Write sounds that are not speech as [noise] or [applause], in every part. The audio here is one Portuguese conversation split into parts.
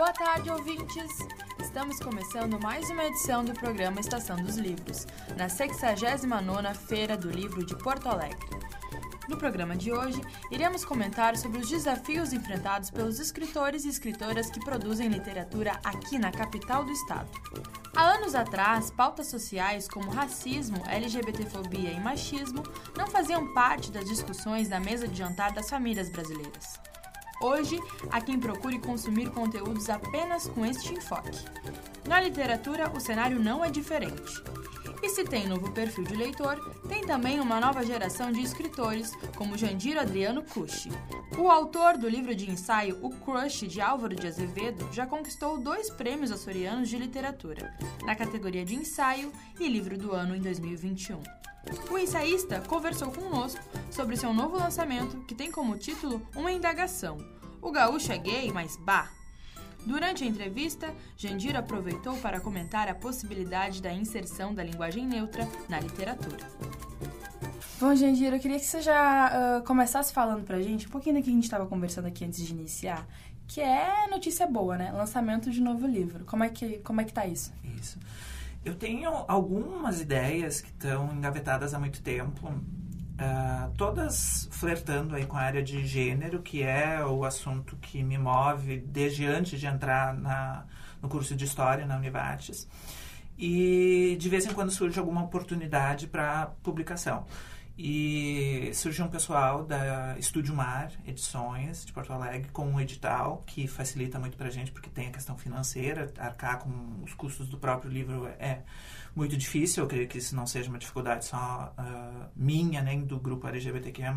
Boa tarde, ouvintes! Estamos começando mais uma edição do programa Estação dos Livros, na 69ª Feira do Livro de Porto Alegre. No programa de hoje, iremos comentar sobre os desafios enfrentados pelos escritores e escritoras que produzem literatura aqui na capital do estado. Há anos atrás, pautas sociais como racismo, LGBTfobia e machismo não faziam parte das discussões da mesa de jantar das famílias brasileiras. Hoje, há quem procure consumir conteúdos apenas com este enfoque. Na literatura, o cenário não é diferente. E se tem novo perfil de leitor, tem também uma nova geração de escritores, como Jandiro Adriano Cushi. O autor do livro de ensaio O Crush, de Álvaro de Azevedo, já conquistou dois prêmios açorianos de literatura, na categoria de ensaio e livro do ano em 2021. O ensaísta conversou conosco sobre seu novo lançamento, que tem como título Uma Indagação. O gaúcho é gay, mas bah! Durante a entrevista, Jandir aproveitou para comentar a possibilidade da inserção da linguagem neutra na literatura. Bom, Jandir, eu queria que você já uh, começasse falando pra gente um pouquinho do que a gente estava conversando aqui antes de iniciar, que é notícia boa, né? Lançamento de novo livro. Como é que, como é que tá isso? Isso. Eu tenho algumas ideias que estão engavetadas há muito tempo, uh, todas flertando aí com a área de gênero, que é o assunto que me move desde antes de entrar na, no curso de História na Univates. E de vez em quando surge alguma oportunidade para publicação. E surgiu um pessoal da Estúdio Mar Edições de Porto Alegre com um edital que facilita muito para a gente, porque tem a questão financeira, arcar com os custos do próprio livro é muito difícil. Eu creio que isso não seja uma dificuldade só uh, minha, nem do grupo LGBTQIA.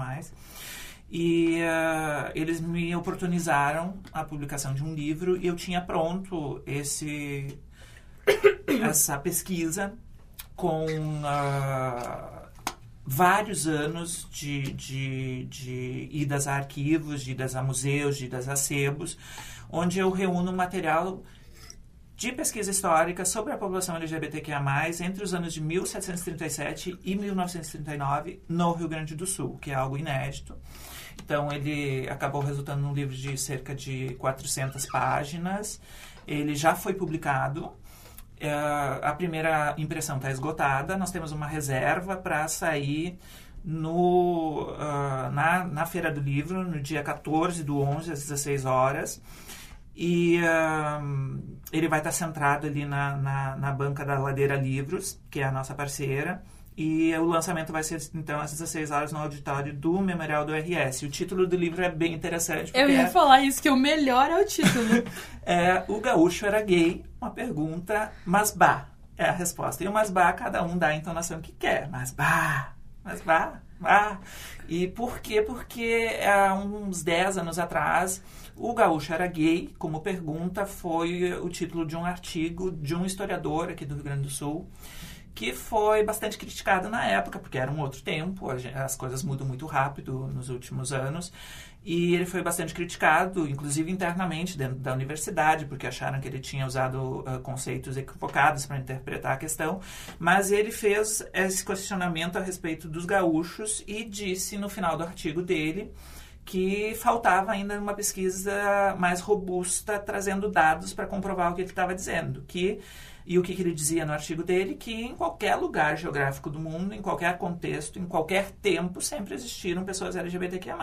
E uh, eles me oportunizaram a publicação de um livro e eu tinha pronto esse [coughs] essa pesquisa com. Uh, vários anos de, de, de idas a arquivos, de idas a museus, de idas a sebos, onde eu reúno material de pesquisa histórica sobre a população LGBTQIA+, entre os anos de 1737 e 1939, no Rio Grande do Sul, que é algo inédito. Então, ele acabou resultando num livro de cerca de 400 páginas. Ele já foi publicado Uh, a primeira impressão está esgotada, nós temos uma reserva para sair no, uh, na, na Feira do Livro, no dia 14 do 11, às 16 horas. E uh, ele vai estar centrado ali na, na, na banca da Ladeira Livros, que é a nossa parceira. E o lançamento vai ser, então, às 16 horas no auditório do Memorial do RS. O título do livro é bem interessante. Eu ia é, falar isso, que o melhor é o título. [laughs] é O Gaúcho Era Gay? Uma pergunta, mas bah, é a resposta. E o mas bah, cada um dá a entonação que quer. Mas bah, mas bah, bah. E por quê? Porque há uns 10 anos atrás, o Gaúcho Era Gay, como pergunta, foi o título de um artigo de um historiador aqui do Rio Grande do Sul, que foi bastante criticado na época, porque era um outro tempo, as coisas mudam muito rápido nos últimos anos, e ele foi bastante criticado, inclusive internamente dentro da universidade, porque acharam que ele tinha usado uh, conceitos equivocados para interpretar a questão, mas ele fez esse questionamento a respeito dos gaúchos e disse no final do artigo dele que faltava ainda uma pesquisa mais robusta, trazendo dados para comprovar o que ele estava dizendo, que e o que, que, ele dizia no artigo dele? Que em qualquer lugar geográfico do mundo, em qualquer contexto, em qualquer tempo, sempre existiram pessoas LGBTQIA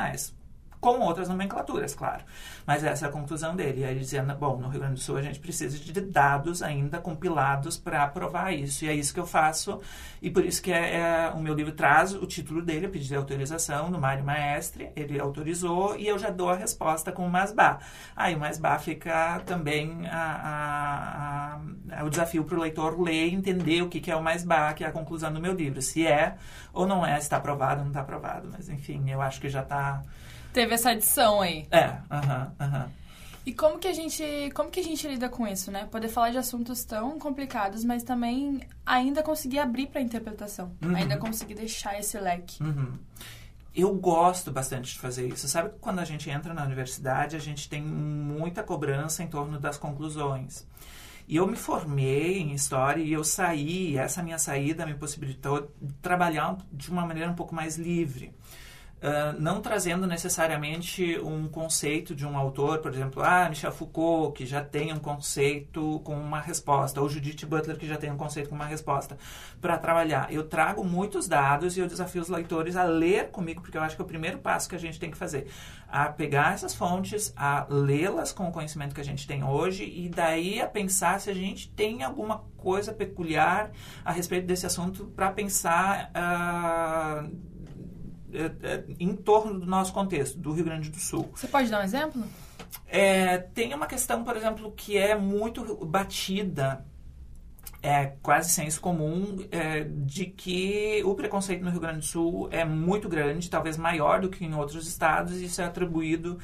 com outras nomenclaturas, claro. Mas essa é a conclusão dele. Aí ele dizia, bom, no Rio Grande do Sul a gente precisa de dados ainda compilados para provar isso. E é isso que eu faço. E por isso que é, é, o meu livro traz o título dele, eu pedi autorização no Mário Maestre, ele autorizou e eu já dou a resposta com o Masbá. Aí o Masbá fica também a, a, a, o desafio para o leitor ler e entender o que, que é o Masbá, que é a conclusão do meu livro. Se é ou não é, se está aprovado ou não está aprovado. Mas enfim, eu acho que já está Teve essa edição aí. É, aham, uh aham. -huh, uh -huh. E como que a gente, como que a gente lida com isso, né? Poder falar de assuntos tão complicados, mas também ainda conseguir abrir para interpretação, uhum. ainda conseguir deixar esse leque. Uhum. Eu gosto bastante de fazer isso. Sabe que quando a gente entra na universidade, a gente tem muita cobrança em torno das conclusões. E eu me formei em história e eu saí, essa minha saída me possibilitou trabalhar de uma maneira um pouco mais livre. Não trazendo necessariamente um conceito de um autor, por exemplo, ah, Michel Foucault, que já tem um conceito com uma resposta, ou Judith Butler, que já tem um conceito com uma resposta, para trabalhar. Eu trago muitos dados e eu desafio os leitores a ler comigo, porque eu acho que é o primeiro passo que a gente tem que fazer, a pegar essas fontes, a lê-las com o conhecimento que a gente tem hoje e daí a pensar se a gente tem alguma coisa peculiar a respeito desse assunto para pensar uh, em torno do nosso contexto, do Rio Grande do Sul. Você pode dar um exemplo? É, tem uma questão, por exemplo, que é muito batida, é quase senso comum, é, de que o preconceito no Rio Grande do Sul é muito grande, talvez maior do que em outros estados, e isso é atribuído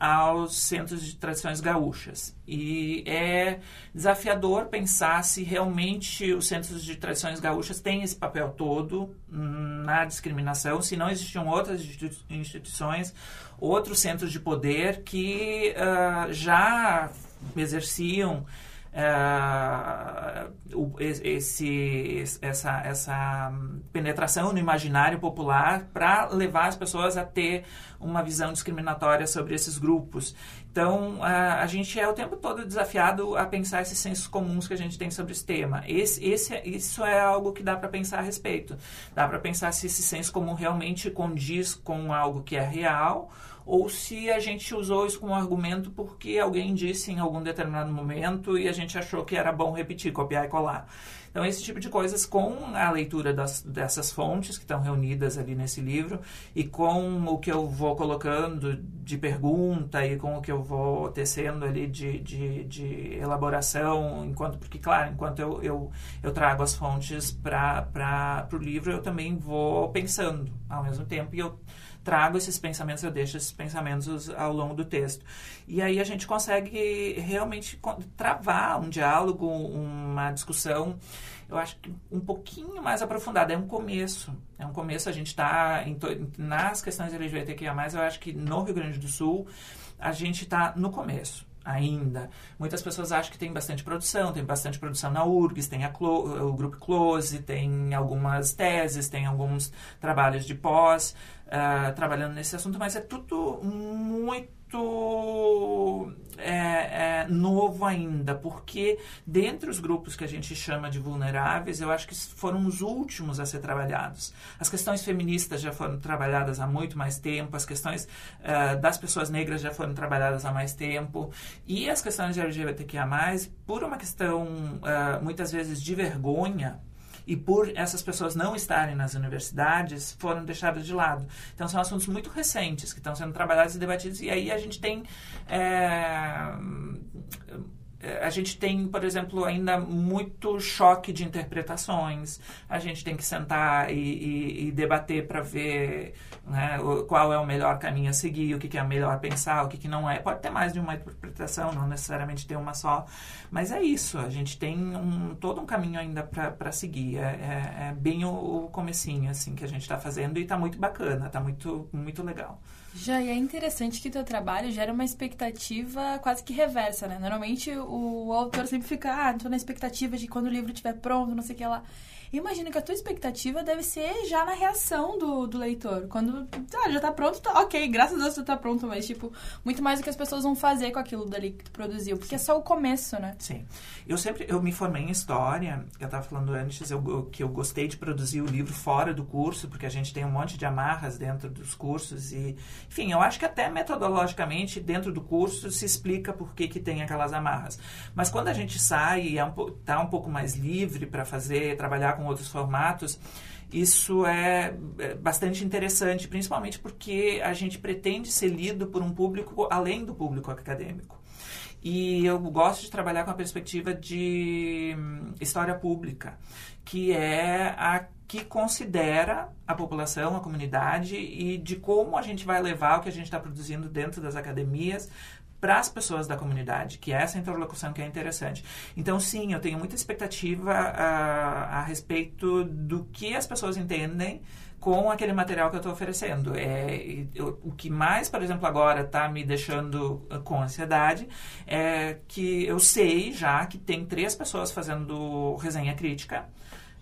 aos centros de tradições gaúchas. E é desafiador pensar se realmente os centros de tradições gaúchas têm esse papel todo na discriminação, se não existiam outras instituições, outros centros de poder que uh, já exerciam uh, esse, essa, essa penetração no imaginário popular para levar as pessoas a ter uma visão discriminatória sobre esses grupos. Então, uh, a gente é o tempo todo desafiado a pensar esses sensos comuns que a gente tem sobre esse tema. Esse, esse, isso é algo que dá para pensar a respeito. Dá para pensar se esse senso comum realmente condiz com algo que é real ou se a gente usou isso como argumento porque alguém disse em algum determinado momento e a gente achou que era bom repetir, copiar e colar. Então, esse tipo de coisas, com a leitura das, dessas fontes que estão reunidas ali nesse livro e com o que eu vou colocando de pergunta e com o que eu vou tecendo ali de, de, de elaboração, enquanto porque, claro, enquanto eu, eu, eu trago as fontes para o livro, eu também vou pensando ao mesmo tempo e eu trago esses pensamentos, eu deixo esses pensamentos ao longo do texto. E aí a gente consegue realmente travar um diálogo, uma discussão, eu acho que um pouquinho mais aprofundada. É um começo. É um começo, a gente está nas questões LGBTQIA+, eu acho que no Rio Grande do Sul, a gente está no começo ainda. Muitas pessoas acham que tem bastante produção, tem bastante produção na URGS, tem o grupo Close, tem algumas teses, tem alguns trabalhos de pós uh, trabalhando nesse assunto, mas é tudo muito é, é, novo ainda, porque dentre os grupos que a gente chama de vulneráveis, eu acho que foram os últimos a ser trabalhados. As questões feministas já foram trabalhadas há muito mais tempo, as questões uh, das pessoas negras já foram trabalhadas há mais tempo, e as questões de LGBTQIA+, por uma questão uh, muitas vezes de vergonha, e por essas pessoas não estarem nas universidades, foram deixadas de lado. Então, são assuntos muito recentes que estão sendo trabalhados e debatidos, e aí a gente tem. É, a gente tem, por exemplo, ainda muito choque de interpretações. A gente tem que sentar e, e, e debater para ver né, qual é o melhor caminho a seguir, o que, que é melhor pensar, o que, que não é. Pode ter mais de uma interpretação, não necessariamente ter uma só. Mas é isso, a gente tem um, todo um caminho ainda para seguir. É, é, é, bem o, o comecinho assim, que a gente está fazendo e está muito bacana, está muito, muito legal. Já é interessante que teu trabalho gera uma expectativa quase que reversa, né? Normalmente o autor sempre fica, ah, tô na expectativa de quando o livro estiver pronto, não sei o que lá. Imagino que a tua expectativa deve ser já na reação do, do leitor. Quando ah, já tá pronto, tá, ok, graças a Deus tu tá pronto, mas tipo, muito mais do que as pessoas vão fazer com aquilo dali que tu produziu, porque Sim. é só o começo, né? Sim. Eu sempre, eu me formei em História, eu tava falando antes eu, que eu gostei de produzir o livro fora do curso, porque a gente tem um monte de amarras dentro dos cursos e, enfim, eu acho que até metodologicamente dentro do curso se explica por que que tem aquelas amarras. Mas quando a gente sai e é um, tá um pouco mais livre para fazer, trabalhar com outros formatos, isso é, é bastante interessante, principalmente porque a gente pretende ser lido por um público além do público acadêmico. E eu gosto de trabalhar com a perspectiva de hum, história pública, que é a que considera a população, a comunidade e de como a gente vai levar o que a gente está produzindo dentro das academias para as pessoas da comunidade, que é essa interlocução que é interessante. Então, sim, eu tenho muita expectativa a, a respeito do que as pessoas entendem com aquele material que eu estou oferecendo. É, eu, o que mais, por exemplo, agora está me deixando ah, com ansiedade é que eu sei já que tem três pessoas fazendo resenha crítica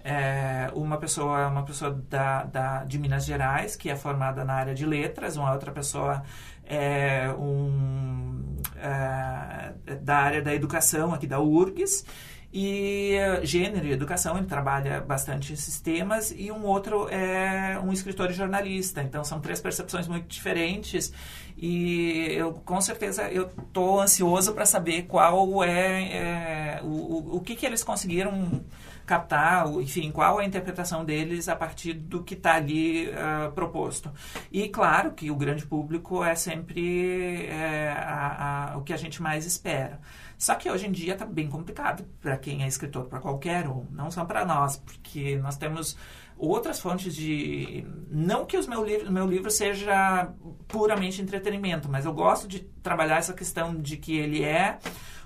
é, uma pessoa uma pessoa da, da, de Minas Gerais, que é formada na área de letras, uma outra pessoa é um, é, da área da educação aqui da URGS, e uh, gênero e educação, ele trabalha bastante esses temas, e um outro é um escritor e jornalista. Então, são três percepções muito diferentes, e eu, com certeza, eu estou ansioso para saber qual é, é o, o, o que, que eles conseguiram captar, enfim, qual a interpretação deles a partir do que está ali uh, proposto. E claro que o grande público é sempre é, a, a, o que a gente mais espera. Só que hoje em dia está bem complicado para quem é escritor, para qualquer um, não só para nós, porque nós temos outras fontes de. Não que o meu livro, meu livro seja puramente entretenimento, mas eu gosto de trabalhar essa questão de que ele é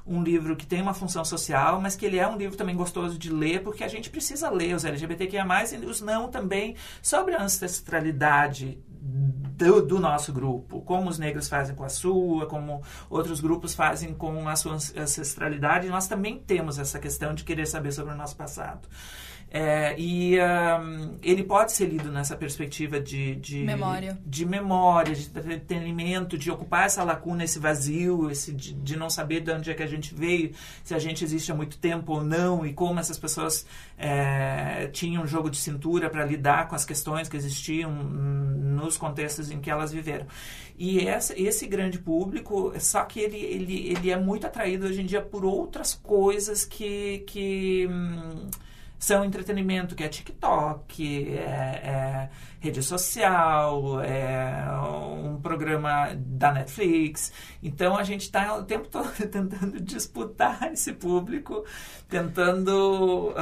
um livro que tem uma função social, mas que ele é um livro também gostoso de ler, porque a gente precisa ler os LGBTQIA+, e os não também, sobre a ancestralidade do, do, nosso grupo, como os negros fazem com a sua, como outros grupos fazem com a sua ancestralidade, nós também temos essa questão de querer saber sobre o nosso passado. É, e um, ele pode ser lido nessa perspectiva de, de memória, de, memória, de entretenimento, de ocupar essa lacuna, esse vazio, esse de, de, não saber de onde é que a gente veio, se a gente existe há muito tempo ou não, e como essas pessoas é, tinham um jogo de cintura para lidar com as questões que existiam nos contextos em que elas viveram. E essa, esse grande público, só que ele, ele, ele é muito atraído hoje em dia por outras coisas que. que hum, são entretenimento, que é TikTok, é, é rede social, é um programa da Netflix. Então a gente está o tempo todo [laughs] tentando disputar esse público, tentando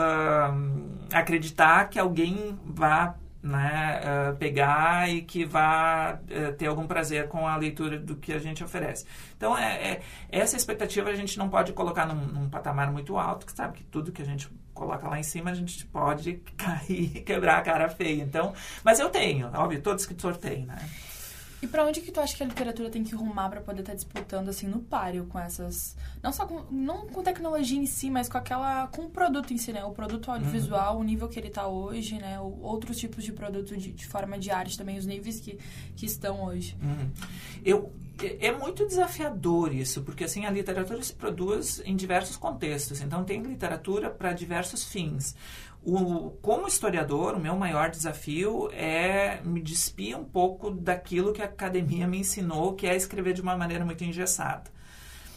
acreditar que alguém vá né, uh, pegar e que vá uh, ter algum prazer com a leitura do que a gente oferece. Então, é, é, essa expectativa a gente não pode colocar num, num, patamar muito alto, que sabe que tudo que a gente coloca lá em cima a gente pode [laughs] cair e quebrar a cara feia. Então, mas eu tenho, óbvio, todo escritor tem, né? E para onde que tu acha que a literatura tem que rumar para poder estar tá disputando assim no páreo com essas, não só com, não com tecnologia em si, mas com aquela com o produto em si, né? O produto audiovisual, uhum. o nível que ele está hoje, né? O, outros tipos de produto de, de, forma de arte também, os níveis que, que estão hoje. Uhum. Eu é, muito desafiador isso, porque assim a literatura se produz em diversos contextos. Então tem literatura para diversos fins. O, como historiador, o meu maior desafio é me despir um pouco daquilo que a academia me ensinou, que é escrever de uma maneira muito engessada.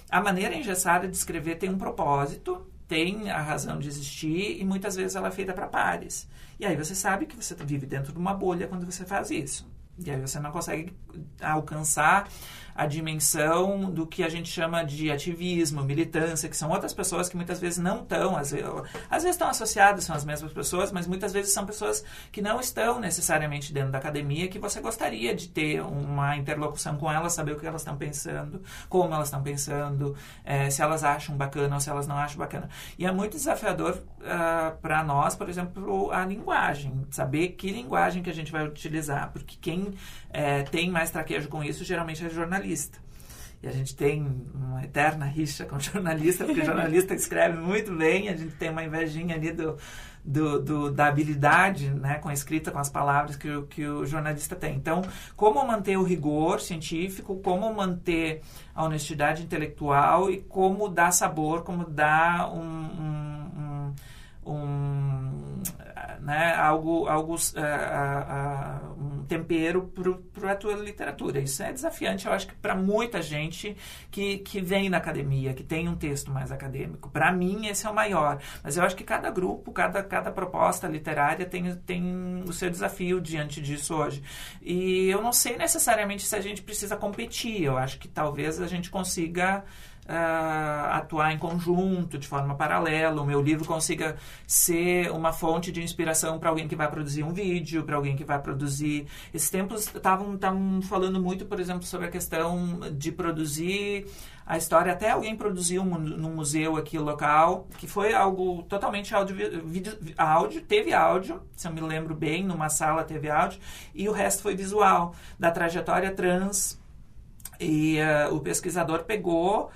A maneira engessada de escrever tem um propósito, tem a razão de existir e muitas vezes ela é feita para pares. E aí você sabe que você vive dentro de uma bolha quando você faz isso. E aí você não consegue alcançar a dimensão do que a gente chama de ativismo, militância, que são outras pessoas que muitas vezes não estão, às vezes, estão associadas, são as mesmas pessoas, mas muitas vezes são pessoas que não estão necessariamente dentro da academia, que você gostaria de ter uma interlocução com elas, saber o que elas estão pensando, como elas estão pensando, é, se elas acham bacana ou se elas não acham bacana. E é muito desafiador uh, ah, para nós, por exemplo, a linguagem, saber que linguagem que a gente vai utilizar, porque quem é, tem mais traquejo com isso geralmente é jornalista. E a gente tem uma eterna rixa com [laughs] jornalista, porque jornalista escreve muito bem, a gente tem uma invejinha ali do, do, do, da habilidade né, com a escrita, com as palavras que, o, que o jornalista tem. Então, como manter o rigor científico, como manter a honestidade intelectual e como dar sabor, como dar um, um, um, um né, algo, algo uh, uh, tempero para a tua literatura. Isso é desafiante, eu acho que para muita gente que, que vem na academia, que tem um texto mais acadêmico. Para mim, esse é o maior. Mas eu acho que cada grupo, cada, cada proposta literária tem, tem o seu desafio diante disso hoje. E eu não sei necessariamente se a gente precisa competir. Eu acho que talvez a gente consiga uh, atuar em conjunto, de forma paralela. O meu livro consiga ser uma fonte de inspiração para alguém que vai produzir um vídeo, para alguém que vai produzir. Esses tempos estavam falando muito, por exemplo, sobre a questão de produzir a história. Até alguém produziu um, num museu aqui local, que foi algo totalmente áudio, vídeo, áudio, teve áudio, se eu me lembro bem, numa sala teve áudio, e o resto foi visual, da trajetória trans. E uh, o pesquisador pegou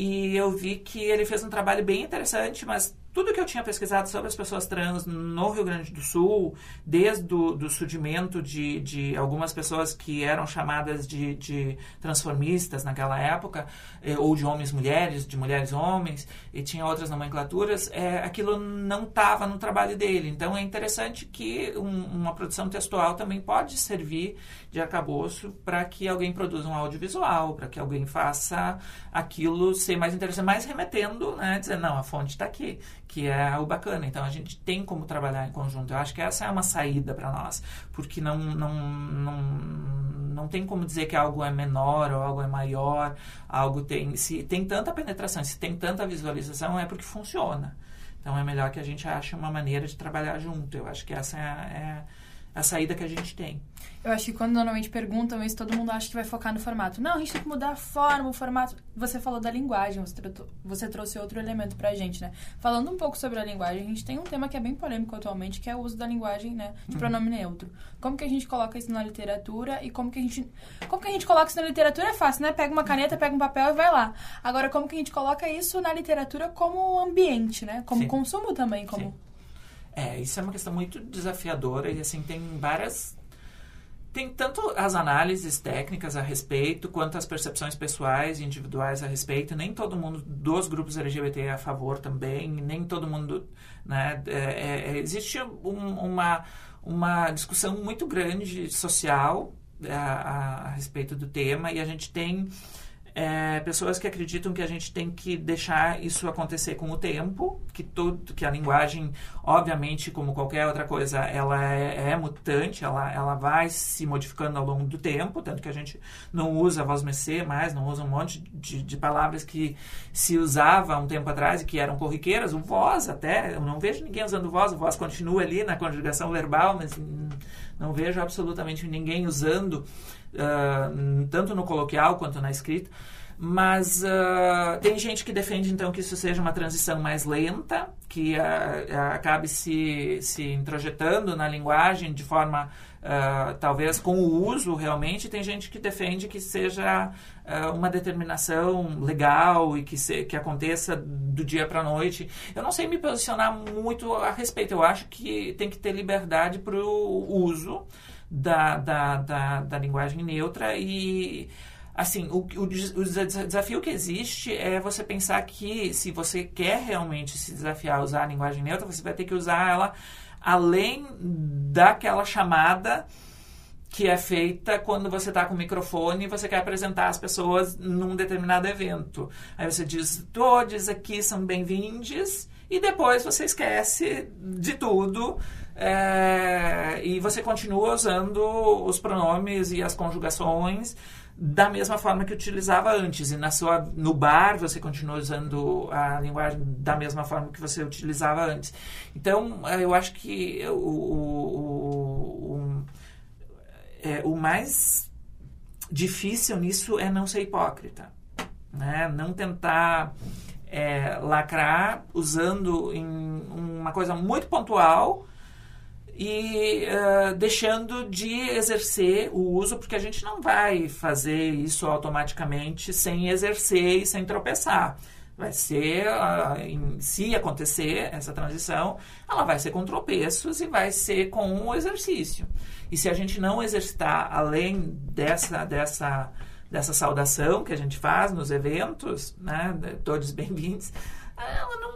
e eu vi que ele fez um trabalho bem interessante, mas tudo que eu tinha pesquisado sobre as pessoas trans no Rio Grande do Sul, desde o surgimento de, de algumas pessoas que eram chamadas de, de transformistas naquela época, eh, ou de homens-mulheres, de mulheres-homens, e tinha outras nomenclaturas, é, aquilo não estava no trabalho dele. Então é interessante que um, uma produção textual também pode servir de arcabouço para que alguém produza um audiovisual, para que alguém faça aquilo ser mais interessante, mais remetendo, né, dizer, não, a fonte está aqui que é o bacana. Então a gente tem como trabalhar em conjunto. Eu acho que essa é uma saída para nós, porque não, não, não, não tem como dizer que algo é menor ou algo é maior, algo tem se tem tanta penetração, se tem tanta visualização é porque funciona. Então é melhor que a gente ache uma maneira de trabalhar junto. Eu acho que essa é, é a saída que a gente tem. Eu acho que quando normalmente perguntam isso, todo mundo acha que vai focar no formato. Não, a gente tem que mudar a forma, o formato. Você falou da linguagem, você, tratou, você trouxe outro elemento pra gente, né? Falando um pouco sobre a linguagem, a gente tem um tema que é bem polêmico atualmente, que é o uso da linguagem, né? De uhum. pronome neutro. Como que a gente coloca isso na literatura e como que a gente. Como que a gente coloca isso na literatura é fácil, né? Pega uma caneta, pega um papel e vai lá. Agora, como que a gente coloca isso na literatura como ambiente, né? Como Sim. consumo também, como. Sim. É, isso é uma questão muito desafiadora e assim tem várias tem tanto as análises técnicas a respeito, quanto as percepções pessoais e individuais a respeito. Nem todo mundo dos grupos LGBT é a favor também, nem todo mundo. Né, é, é, é existe um, uma, uma discussão muito grande social a, a, a respeito do tema e a gente tem é, pessoas que acreditam que a gente tem que deixar isso acontecer com o tempo, que tudo, que a linguagem, obviamente, como qualquer outra coisa, ela é, é, mutante, ela, ela vai se modificando ao longo do tempo, tanto que a gente não usa voz mercê mais, não usa um monte de, de palavras que se usava um tempo atrás e que eram corriqueiras, o voz até, eu não vejo ninguém usando voz, o voz continua ali na conjugação verbal, mas não vejo absolutamente ninguém usando uh, tanto no coloquial quanto na escrita. Mas uh, tem gente que defende, então, que isso seja uma transição mais lenta, que uh, acabe se, se introjetando na linguagem de forma, uh, talvez, com o uso realmente. Tem gente que defende que seja uma determinação legal e que, se, que aconteça do dia para a noite. Eu não sei me posicionar muito a respeito. Eu acho que tem que ter liberdade para o uso da, da, da, da linguagem neutra e assim, o, o, desafio que existe é você pensar que se você quer realmente se desafiar a usar a linguagem neutra, você vai ter que usar ela além daquela chamada que é feita quando você está com o microfone e você quer apresentar as pessoas num determinado evento. Aí você diz, todos aqui são bem-vindos, e depois você esquece de tudo é, e você continua usando os pronomes e as conjugações da mesma forma que utilizava antes. E na sua, no bar você continua usando a linguagem da mesma forma que você utilizava antes. Então, é, eu acho que o, o, o, é, o mais difícil nisso é não ser hipócrita. Né? Não tentar é, lacrar usando uma coisa muito pontual e uh, deixando de exercer o uso, porque a gente não vai fazer isso automaticamente sem exercer e sem tropeçar. Vai ser, uh, em, se acontecer essa transição, ela vai ser com tropeços e vai ser com o exercício. E se a gente não exercitar além dessa, dessa, dessa saudação que a gente faz nos eventos, né, todos bem-vindos, ela não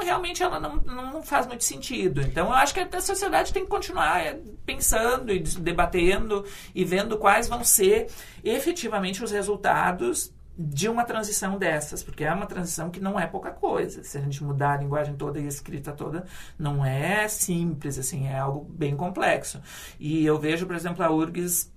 realmente ela não, não faz muito sentido. Então, eu acho que a sociedade tem que continuar é, pensando e debatendo e vendo quais vão ser efetivamente os resultados de uma transição dessas, porque é uma transição que não é pouca coisa. Se a gente mudar a linguagem toda e a escrita toda, não é simples, assim, é algo bem complexo. E eu vejo, por exemplo, a URGS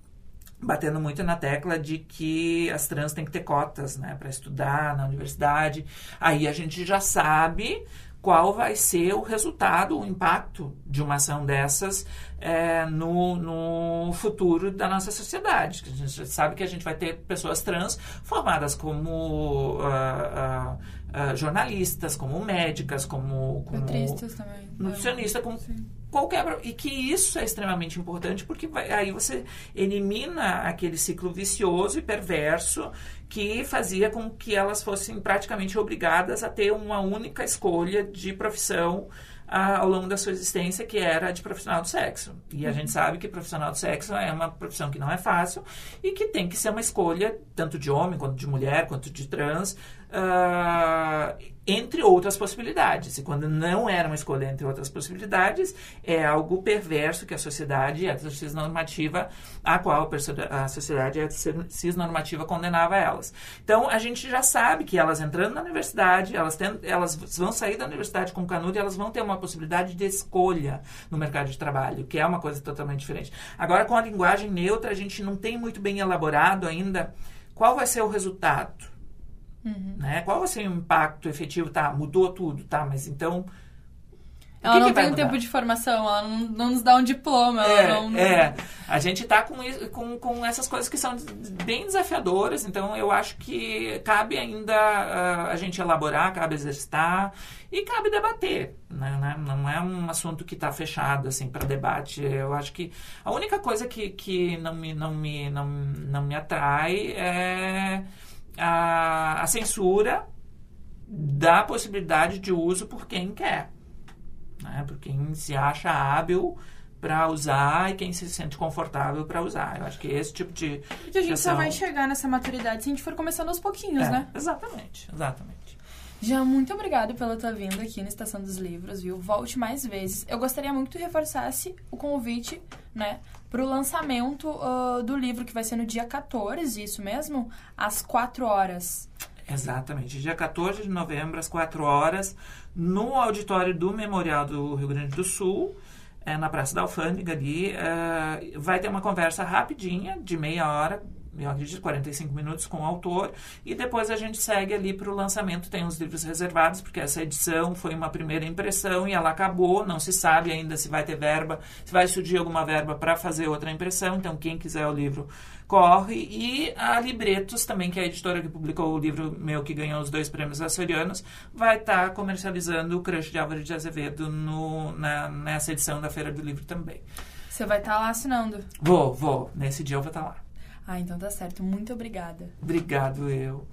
batendo muito na tecla de que as trans têm que ter cotas, né, para estudar na universidade. Aí a gente já sabe qual vai ser o resultado, o impacto de uma ação dessas é, no, no futuro da nossa sociedade. A gente sabe que a gente vai ter pessoas trans formadas como uh, uh, uh, jornalistas, como médicas, como, como nutricionistas também. Nutricionista, como qualquer e que isso é extremamente importante porque vai, aí você elimina aquele ciclo vicioso e perverso que fazia com que elas fossem praticamente obrigadas a ter uma única escolha de profissão ao longo da sua existência, que era de profissional do sexo. E a uhum. gente sabe que profissional do sexo é uma profissão que não é fácil e que tem que ser uma escolha tanto de homem, quanto de mulher, quanto de trans, uh, entre outras possibilidades. E quando não era uma escolha entre outras possibilidades, é algo perverso que a sociedade cisnormativa, a qual a sociedade cisnormativa condenava elas. Então, a gente já sabe que elas entrando na universidade, elas, elas vão sair da universidade com canudo e elas vão ter uma possibilidade de escolha no mercado de trabalho, que é uma coisa totalmente diferente. Agora, com a linguagem neutra, a gente não tem muito bem elaborado ainda qual vai ser o resultado Uhum. Né? Qual vai ser o impacto efetivo? Tá, mudou tudo, tá, mas então. Ela que não que tem um tempo de formação, ela não, não, nos dá um diploma. É, não... é. a gente está com, com, com essas coisas que são bem desafiadoras, então eu acho que cabe ainda uh, a gente elaborar, cabe exercitar e cabe debater. Né? né? Não é um assunto que está fechado assim para debate. Eu acho que a única coisa que, que não, me, não, me, não, não me atrai é a, a censura da possibilidade de uso por quem quer, né? por quem se acha hábil para usar e quem se sente confortável para usar. Eu acho que esse tipo de. Porque a gente só vai chegar nessa maturidade se a gente for começando aos pouquinhos, é, né? Exatamente, exatamente. Já muito obrigada pela tua vinda aqui na Estação dos Livros, viu? Volte mais vezes. Eu gostaria muito que reforçasse o convite, né, para o lançamento uh, do livro, que vai ser no dia 14, isso mesmo? Às 4 horas. Exatamente. Dia 14 de novembro, às 4 horas, no auditório do Memorial do Rio Grande do Sul, é, na Praça da Alfândega ali, é, vai ter uma conversa rapidinha, de meia hora, eu acredito, 45 minutos com o autor, e depois a gente segue ali para o lançamento. Tem os livros reservados, porque essa edição foi uma primeira impressão e ela acabou, não se sabe ainda se vai ter verba, se vai surgir alguma verba para fazer outra impressão, então quem quiser o livro corre. E a Libretos também, que é a editora que publicou o livro meu que ganhou os dois prêmios açorianos, vai estar tá comercializando o Crush de Álvaro de Azevedo no, na, nessa edição da Feira do Livro também. Você vai estar tá lá assinando? Vou, vou. Nesse dia eu vou estar tá lá. Ah, então tá certo. Muito obrigada. Obrigado, eu.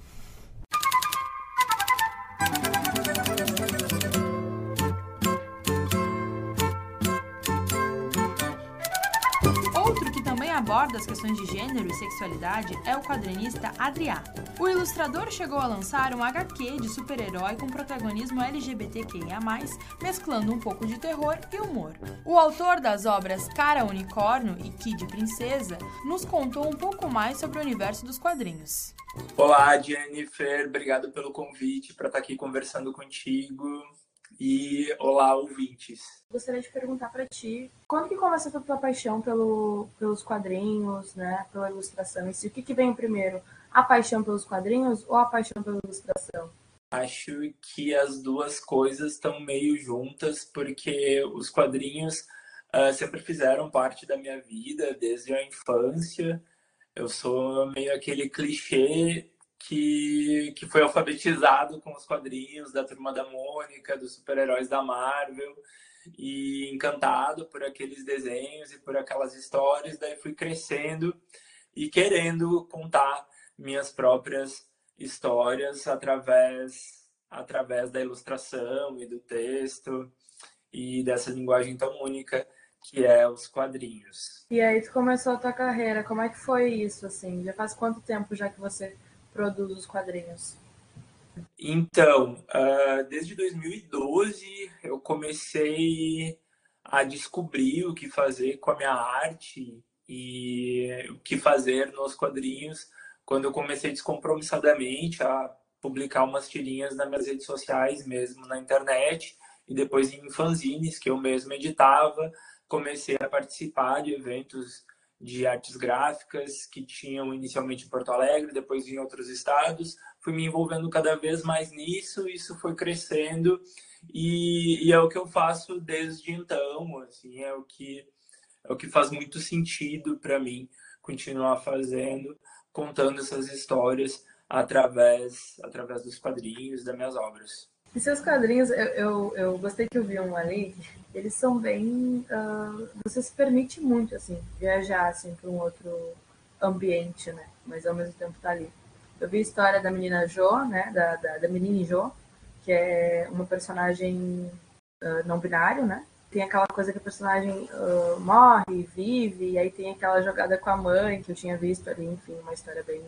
Aborda as questões de gênero e sexualidade é o quadrinista Adriá. O ilustrador chegou a lançar um HQ de super-herói com protagonismo LGBTQIA+, mesclando um pouco de terror e humor. O autor das obras Cara Unicórnio e Kid Princesa nos contou um pouco mais sobre o universo dos quadrinhos. Olá, Jennifer, obrigado pelo convite para estar aqui conversando contigo. E olá, ouvintes. Gostaria de perguntar para ti, quando que começou a tua paixão pelo, pelos quadrinhos, né, pela ilustração? E o que, que vem primeiro, a paixão pelos quadrinhos ou a paixão pela ilustração? Acho que as duas coisas estão meio juntas, porque os quadrinhos uh, sempre fizeram parte da minha vida desde a infância. Eu sou meio aquele clichê que, que foi alfabetizado com os quadrinhos da Turma da Mônica, dos super-heróis da Marvel, e encantado por aqueles desenhos e por aquelas histórias. Daí fui crescendo e querendo contar minhas próprias histórias através, através da ilustração e do texto e dessa linguagem tão única que é os quadrinhos. E aí tu começou a tua carreira, como é que foi isso assim? Já faz quanto tempo já que você produz os quadrinhos? Então, uh, desde 2012 eu comecei a descobrir o que fazer com a minha arte e o que fazer nos quadrinhos quando eu comecei descompromissadamente a publicar umas tirinhas nas minhas redes sociais mesmo na internet e depois em fanzines que eu mesmo editava comecei a participar de eventos de artes gráficas que tinham inicialmente em Porto Alegre, depois em outros estados. Fui me envolvendo cada vez mais nisso, isso foi crescendo e, e, é o que eu faço desde então. Assim, é o que é o que faz muito sentido para mim continuar fazendo, contando essas histórias através através dos quadrinhos das minhas obras. E seus quadrinhos, eu, eu, eu, gostei que eu vi um ali, eles são bem. Uh, você se permite muito, assim, viajar assim, para um outro ambiente, né? Mas ao mesmo tempo tá ali. Eu vi a história da menina Jo, né? Da, da, da menina Jo, que é uma personagem uh, não binário, né? Tem aquela coisa que o personagem uh, morre, vive, e aí tem aquela jogada com a mãe que eu tinha visto ali, enfim, uma história bem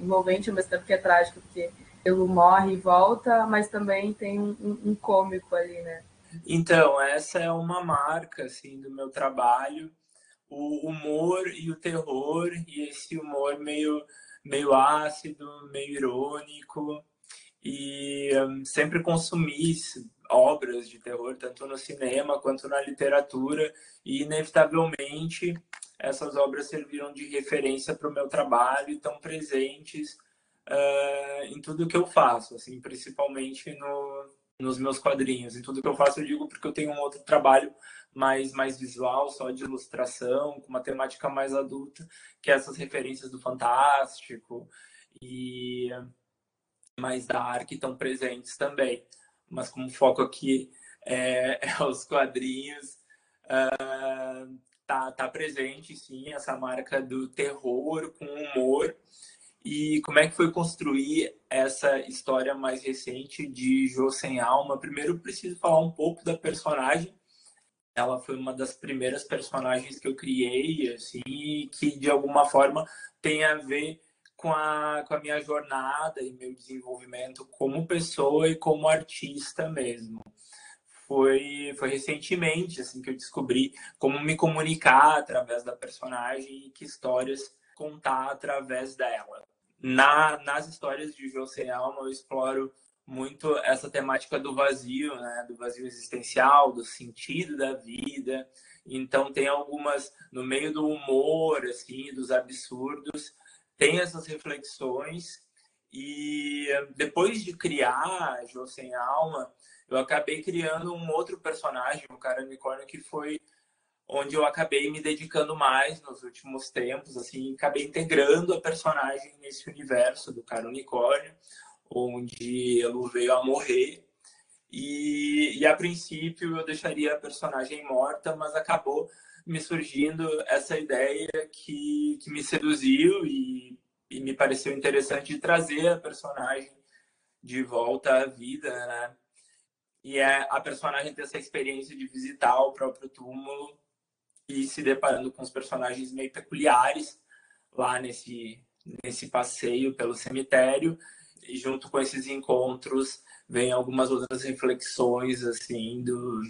envolvente, ao mesmo tempo que é trágico, porque ele morre e volta, mas também tem um, um, um cômico ali, né? Então, essa é uma marca, assim, do meu trabalho, o humor e o terror, e esse humor meio, meio ácido, meio irônico, e um, sempre consumi obras de terror, tanto no cinema quanto na literatura, e inevitavelmente essas obras serviram de referência para o meu trabalho e estão presentes uh, em tudo que eu faço, assim, principalmente no, nos meus quadrinhos. Em tudo que eu faço, eu digo porque eu tenho um outro trabalho mais, mais visual, só de ilustração, com uma temática mais adulta, que é essas referências do fantástico e mais dark estão presentes também. Mas como foco aqui é, [laughs] é os quadrinhos, uh, tá, tá presente sim essa marca do terror com humor e como é que foi construir essa história mais recente de Jo Sem Alma? Primeiro, preciso falar um pouco da personagem. Ela foi uma das primeiras personagens que eu criei, assim, que de alguma forma tem a ver com a, com a minha jornada e meu desenvolvimento como pessoa e como artista mesmo. Foi, foi recentemente assim que eu descobri como me comunicar através da personagem e que histórias contar através dela. Na, nas histórias de José Alma, eu exploro muito essa temática do vazio, né? do vazio existencial, do sentido da vida. Então, tem algumas, no meio do humor, assim, dos absurdos, tem essas reflexões. E depois de criar Jô Sem Alma, eu acabei criando um outro personagem, o cara unicórnio, que foi onde eu acabei me dedicando mais nos últimos tempos, assim, acabei integrando a personagem nesse universo do cara unicórnio, onde ele veio a morrer. E, e a princípio eu deixaria a personagem morta, mas acabou me surgindo essa ideia que, que me seduziu e, e me pareceu interessante de trazer a personagem de volta à vida, né? E é a personagem ter essa experiência de visitar o próprio túmulo e se deparando com os personagens meio peculiares lá nesse, nesse passeio pelo cemitério. E junto com esses encontros vem algumas outras reflexões assim do,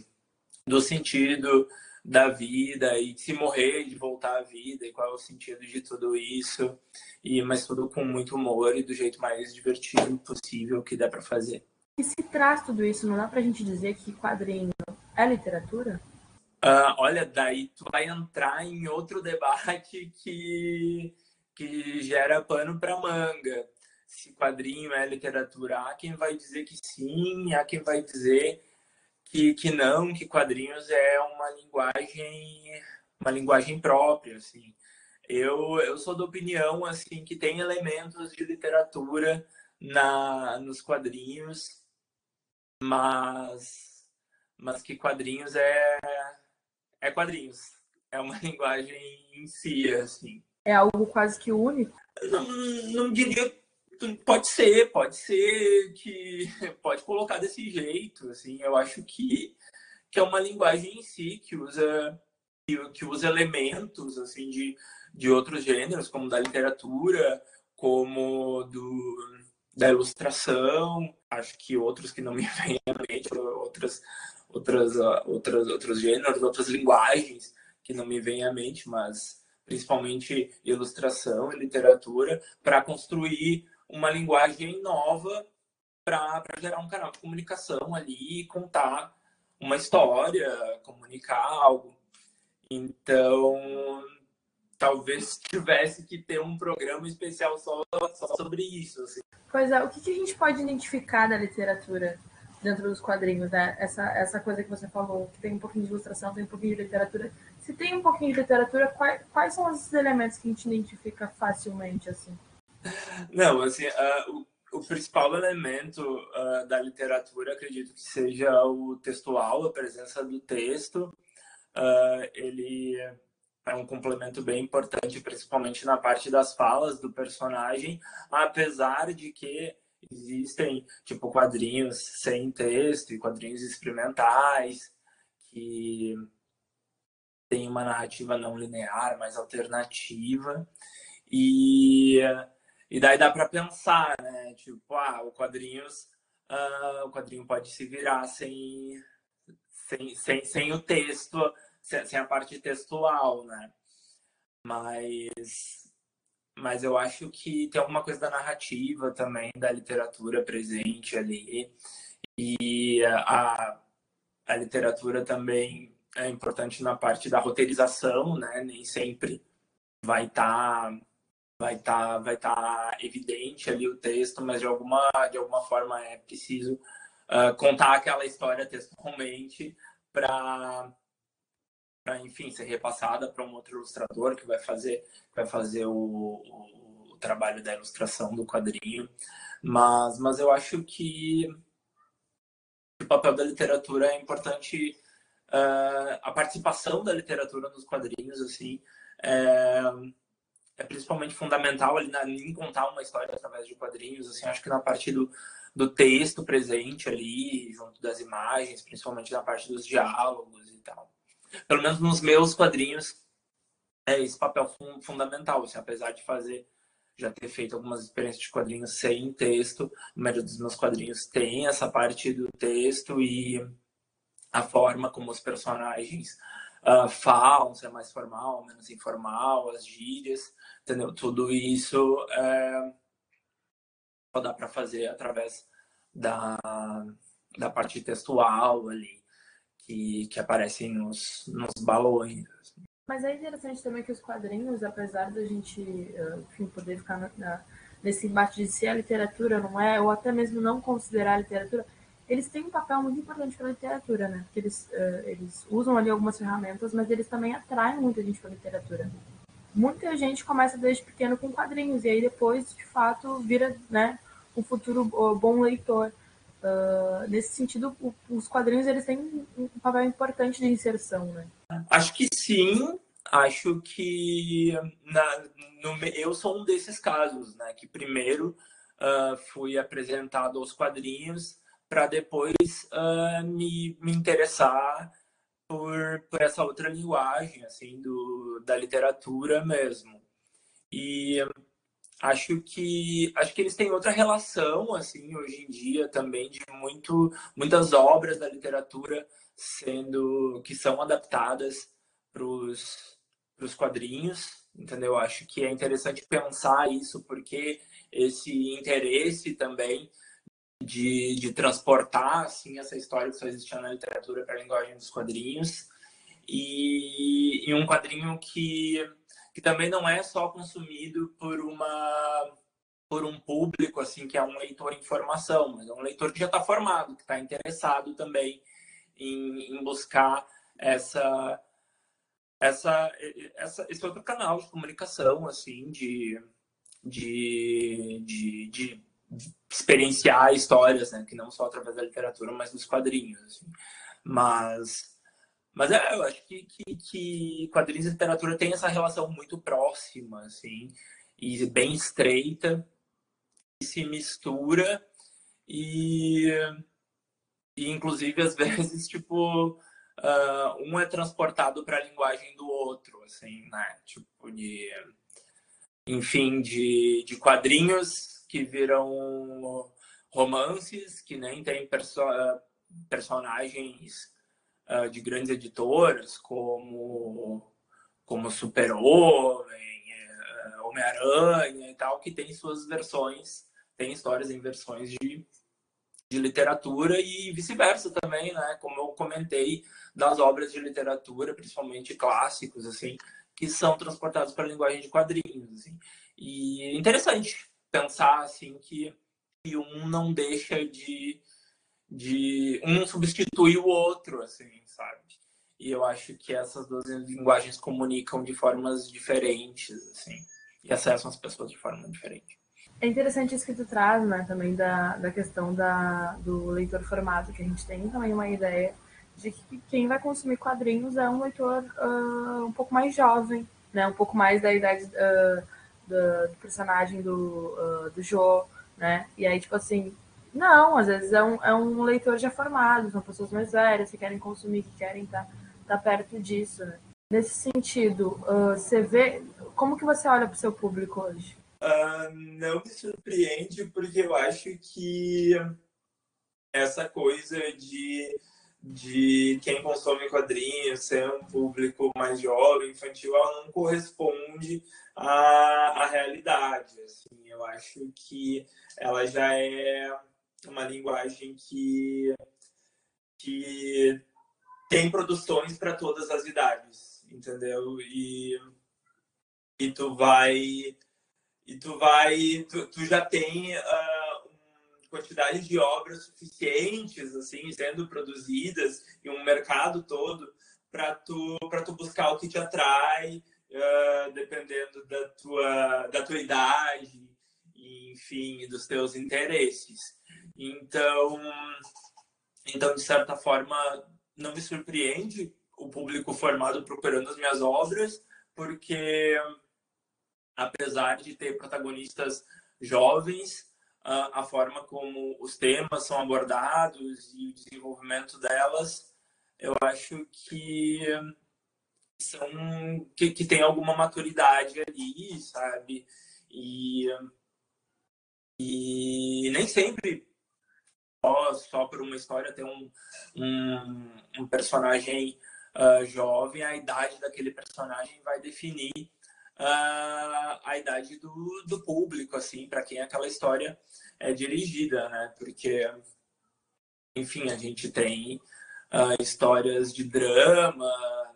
do sentido da vida e se morrer de voltar à vida e qual é o sentido de tudo isso e mas tudo com muito humor e do jeito mais divertido possível que dá para fazer. E se traz tudo isso, não dá para a gente dizer que quadrinho é literatura? Uh, olha, daí tu vai entrar em outro debate que, que gera pano para manga. Se quadrinho é literatura, há quem vai dizer que sim, há quem vai dizer que, que não, que quadrinhos é uma linguagem, uma linguagem própria, assim. Eu, eu sou da opinião, assim, que tem elementos de literatura na, nos quadrinhos, mas, mas que quadrinhos é é quadrinhos. É uma [laughs] linguagem em si, assim. É algo quase que único? Não, não diria. Pode ser, pode ser que [laughs] pode colocar desse jeito, assim. Eu acho que, que é uma linguagem em si que usa que usa elementos assim de, de outros gêneros, como da literatura, como do da ilustração, acho que outros que não me [laughs] vêm à mente, outras outras, ah, outras, outros gêneros, outras linguagens que não me vêm à mente, mas principalmente ilustração e literatura, para construir uma linguagem nova para gerar um canal de comunicação ali contar uma história, comunicar algo. Então, talvez [laughs] tivesse que ter um programa especial só, só sobre isso. Assim. Pois é, o que, que a gente pode identificar da literatura dentro dos quadrinhos, né? Essa, essa coisa que você falou, que tem um pouquinho de ilustração, tem um pouquinho de literatura. Se tem um pouquinho de literatura, quais, quais são esses elementos que a gente identifica facilmente, assim? Não, assim, uh, o principal elemento uh, da literatura, acredito que seja o textual, a presença do texto. Uh, ele é um complemento bem importante, principalmente na parte das falas do personagem, apesar de que existem tipo quadrinhos sem texto e quadrinhos experimentais que tem uma narrativa não linear, mais alternativa e e daí dá para pensar, né? Tipo, ah, o quadrinhos, uh, o quadrinho pode se virar sem, sem, sem, sem o texto, sem, sem a parte textual, né? Mas, mas eu acho que tem alguma coisa da narrativa também, da literatura presente ali. E a, a literatura também é importante na parte da roteirização, né? Nem sempre vai estar tá vai tá, vai tá evidente ali o texto, mas de alguma, de alguma forma é preciso uh, contar aquela história textualmente para para enfim ser repassada para um outro ilustrador que vai fazer vai fazer o, o, o, trabalho da ilustração do quadrinho mas mas eu acho que o papel da literatura é importante uh, a participação da literatura nos quadrinhos assim é, é principalmente fundamental ali na, em contar uma história através de quadrinhos. Assim, acho que na parte do, do texto presente ali, junto das imagens, principalmente na parte dos diálogos e tal. Pelo menos nos meus quadrinhos, é esse papel fun fundamental. Assim, apesar de fazer, já ter feito algumas experiências de quadrinhos sem texto, a maioria dos meus quadrinhos tem essa parte do texto e a forma como os personagens uh, falam, se é mais formal, menos informal, as gírias, entendeu? Tudo isso é, só dá para fazer através da, da parte textual ali, que, que aparecem nos, nos balões. Mas é interessante também que os quadrinhos, apesar da gente enfim, poder ficar na, na, nesse embate de se a literatura não é, ou até mesmo não considerar a literatura, eles têm um papel muito importante para a literatura, né? Porque eles, uh, eles usam ali algumas ferramentas, mas eles também atraem muita gente para a literatura. Muita gente começa desde pequeno com quadrinhos e aí depois, de fato, vira né, um futuro uh, bom leitor. Uh, nesse sentido, o, os quadrinhos eles têm um papel importante de inserção, né? Acho que sim. Acho que na, no, eu sou um desses casos, né? Que primeiro fui apresentado aos quadrinhos para depois uh, me, me interessar por, por essa outra linguagem, assim, do, da literatura mesmo. E acho que acho que eles têm outra relação, assim, hoje em dia também de muito muitas obras da literatura sendo que são adaptadas para os quadrinhos, entendeu? Acho que é interessante pensar isso porque esse interesse também de, de transportar assim essa história que só existia na literatura para a linguagem dos quadrinhos e, e, um quadrinho que, que também não é só consumido por uma por um público assim que é um leitor em formação, mas é um leitor que já está formado, que está interessado também em, em buscar essa essa, essa, esse outro canal de comunicação, assim, de, de, de, de experienciar histórias, né? Que não só através da literatura, mas dos quadrinhos. Assim. Mas, mas é, eu acho que, que, que, quadrinhos e literatura tem essa relação muito próxima, assim, e bem estreita, e se mistura e, e inclusive às [laughs] vezes tipo uh, um é transportado para a linguagem do outro, assim, né? Tipo de enfim, de, de quadrinhos que viram romances que nem tem perso personagens uh, de grandes editoras como como Super-Homem, uh, Homem-Aranha e tal, que tem suas versões, tem histórias em versões de, de literatura e vice-versa também, né? Como eu comentei das obras de literatura, principalmente clássicos, assim, que são transportados para a linguagem de quadrinhos, assim. E é interessante, pensar assim que, que um não deixa de, de um não substitui o outro, assim, sabe? E eu acho que essas duas linguagens comunicam de formas diferentes, assim, e acessam as pessoas de forma diferente. É interessante isso que tu traz, né, também da, da questão da, do leitor formado, que a gente tem também uma ideia de que quem vai consumir quadrinhos é um leitor uh, um pouco mais jovem, né, um pouco mais da idade uh, do, do, personagem do, uh, do Joe, né, e aí, tipo assim, não, às vezes é um, é um leitor já formado, são pessoas mais velhas que querem consumir, que querem estar tá, tá perto disso, né. Nesse sentido, você vê, como que você olha para o seu público hoje? Uh, não me surpreende porque eu acho que essa coisa de, de quem consome quadrinhos ser um público mais jovem, infantil, ela não corresponde à, à realidade. Assim. Eu acho que ela já é uma linguagem que, que tem produções para todas as idades, entendeu? E, e tu vai e tu vai, tu, tu já tem uh, quantidade de obras suficientes assim sendo produzidas e um mercado todo para tu para tu buscar o que te atrai uh, dependendo da tua da tua idade enfim dos teus interesses então então de certa forma não me surpreende o público formado procurando as minhas obras porque apesar de ter protagonistas jovens, a forma como os temas são abordados e o desenvolvimento delas, eu acho que são que, que tem alguma maturidade ali, sabe? E, e nem sempre só, por uma história ter um, um, um personagem uh, jovem, a idade daquele personagem vai definir uh, a idade do, do público, assim, para quem aquela história é dirigida, né? Porque, enfim, a gente tem uh, histórias de drama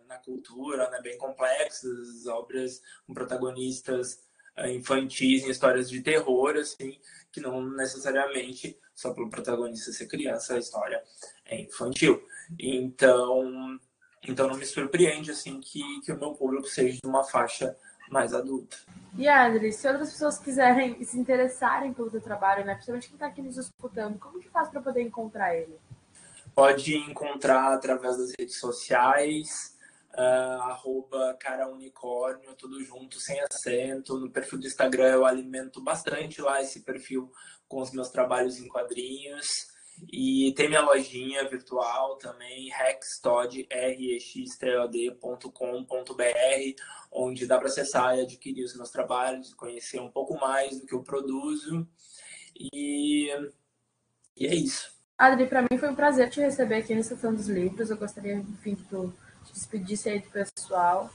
na cultura, né? Bem complexas, obras com protagonistas infantis em histórias de terror, assim, que não necessariamente só pelo protagonista ser criança a história é infantil. Então, então não me surpreende assim que, que o meu público seja de uma faixa mais adulta. E Adri, se outras pessoas quiserem se interessarem pelo teu trabalho, né, principalmente quem está aqui nos escutando, como que faz para poder encontrar ele? Pode encontrar através das redes sociais, uh, arroba cara unicórnio, tudo junto, sem acento. No perfil do Instagram eu alimento bastante lá esse perfil com os meus trabalhos em quadrinhos. E tem minha lojinha virtual também, rextod, onde dá para acessar e adquirir os meus trabalhos, conhecer um pouco mais do que eu produzo. E, e é isso. Adri, para mim foi um prazer te receber aqui no Estação dos Livros. Eu gostaria, enfim, que tu te despedisse aí do pessoal,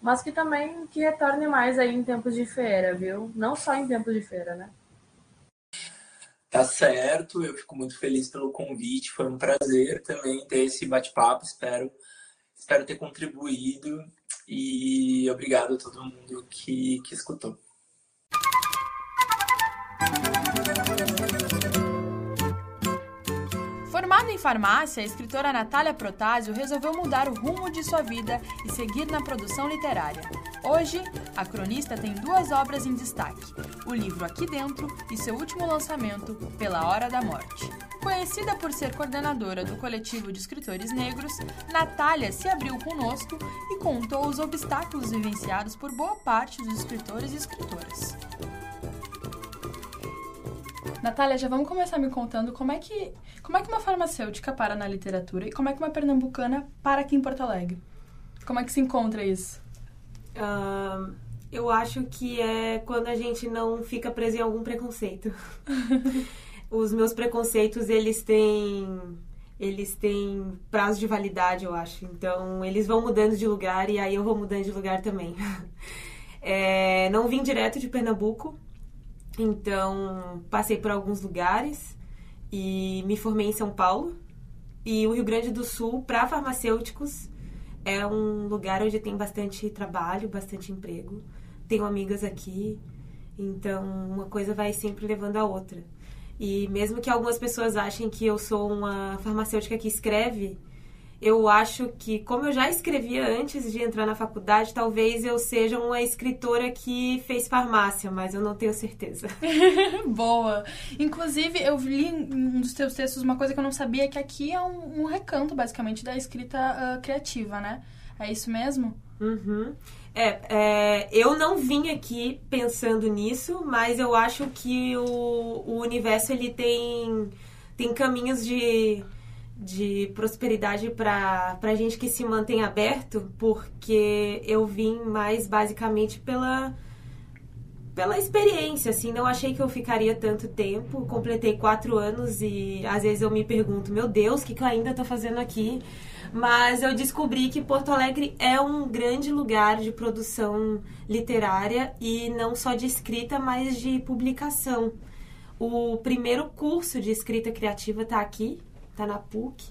mas que também que retorne mais aí em tempos de feira, viu? Não só em tempos de feira, né? Tá certo, eu fico muito feliz pelo convite, foi um prazer também ter esse bate-papo, espero, espero ter contribuído e obrigado a todo mundo que, que escutou. Formada em farmácia, a escritora Natália Protásio resolveu mudar o rumo de sua vida e seguir na produção literária. Hoje, a cronista tem duas obras em destaque: o livro Aqui Dentro e seu último lançamento, Pela Hora da Morte. Conhecida por ser coordenadora do coletivo de escritores negros, Natália se abriu conosco e contou os obstáculos vivenciados por boa parte dos escritores e escritoras. Natália, já vamos começar me contando como é que como é que uma farmacêutica para na literatura e como é que uma pernambucana para aqui em Porto Alegre? Como é que se encontra isso? Uh, eu acho que é quando a gente não fica preso em algum preconceito. [laughs] Os meus preconceitos, eles têm eles têm prazo de validade, eu acho. Então, eles vão mudando de lugar e aí eu vou mudando de lugar também. [laughs] É, não vim direto de Pernambuco, então passei por alguns lugares e me formei em São Paulo. E o Rio Grande do Sul, para farmacêuticos, é um lugar onde tem bastante trabalho, bastante emprego. Tenho amigas aqui, então uma coisa vai sempre levando a outra. E mesmo que algumas pessoas achem que eu sou uma farmacêutica que escreve, eu acho que, como eu já escrevia antes de entrar na faculdade, talvez eu seja uma escritora que fez farmácia, mas eu não tenho certeza. [laughs] Boa! Inclusive, eu li um dos teus textos uma coisa que eu não sabia, que aqui é um, um recanto, basicamente, da escrita uh, criativa, né? É isso mesmo? Uhum. É, é, eu não vim aqui pensando nisso, mas eu acho que o, o universo ele tem, tem caminhos de de prosperidade para a gente que se mantém aberto, porque eu vim mais basicamente pela pela experiência, assim, não achei que eu ficaria tanto tempo. Completei quatro anos e às vezes eu me pergunto, meu Deus, o que, que eu ainda estou fazendo aqui? Mas eu descobri que Porto Alegre é um grande lugar de produção literária e não só de escrita, mas de publicação. O primeiro curso de escrita criativa está aqui, está na PUC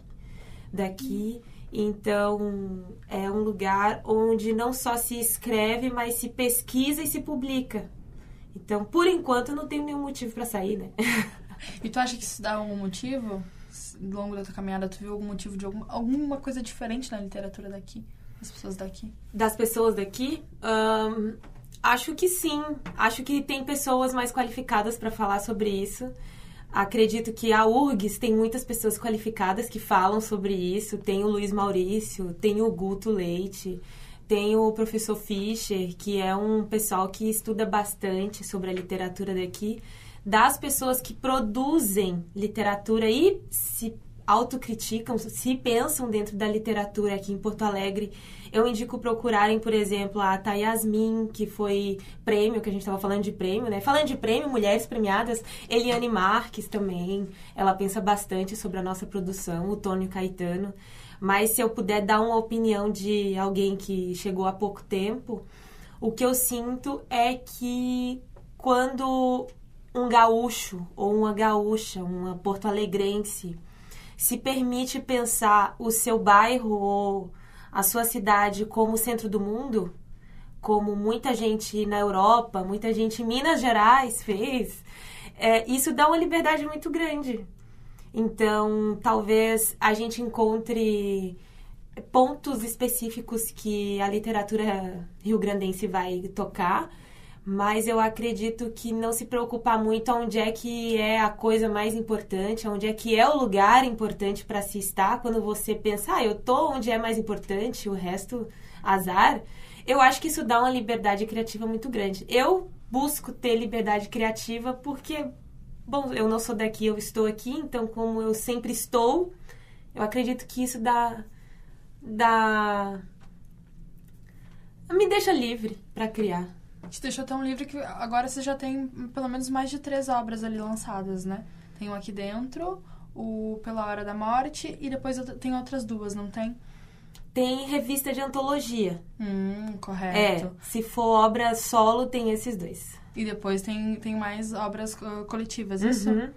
daqui. Então, é um lugar onde não só se escreve, mas se pesquisa e se publica. Então, por enquanto, não tenho nenhum motivo para sair, né? [laughs] E tu acha que isso dá algum motivo? Ao longo da tua caminhada, tu viu algum motivo de algum, alguma coisa diferente na literatura daqui? Das pessoas daqui? Das pessoas daqui? Um, acho que sim. Acho que tem pessoas mais qualificadas para falar sobre isso. Acredito que a URGS tem muitas pessoas qualificadas que falam sobre isso. Tem o Luiz Maurício, tem o Guto Leite, tem o professor Fischer, que é um pessoal que estuda bastante sobre a literatura daqui. Das pessoas que produzem literatura e se autocriticam, se pensam dentro da literatura aqui em Porto Alegre, eu indico procurarem, por exemplo, a Tayasmin, que foi prêmio, que a gente estava falando de prêmio, né? Falando de prêmio, mulheres premiadas, Eliane Marques também, ela pensa bastante sobre a nossa produção, o Tônio Caetano. Mas se eu puder dar uma opinião de alguém que chegou há pouco tempo, o que eu sinto é que quando um gaúcho ou uma gaúcha, uma porto-alegrense, se permite pensar o seu bairro ou a sua cidade como centro do mundo, como muita gente na Europa, muita gente em Minas Gerais fez, é, isso dá uma liberdade muito grande. Então, talvez a gente encontre pontos específicos que a literatura rio-grandense vai tocar, mas eu acredito que não se preocupar muito onde é que é a coisa mais importante, onde é que é o lugar importante para se estar, quando você pensa, ah, eu tô onde é mais importante, o resto, azar. Eu acho que isso dá uma liberdade criativa muito grande. Eu busco ter liberdade criativa porque, bom, eu não sou daqui, eu estou aqui, então, como eu sempre estou, eu acredito que isso dá. dá. me deixa livre para criar te deixou tão livre que agora você já tem pelo menos mais de três obras ali lançadas, né? Tem um aqui dentro, o Pela Hora da Morte, e depois tem outras duas, não tem? Tem revista de antologia. Hum, correto. É, se for obra solo, tem esses dois. E depois tem, tem mais obras uh, coletivas, isso? Uhum.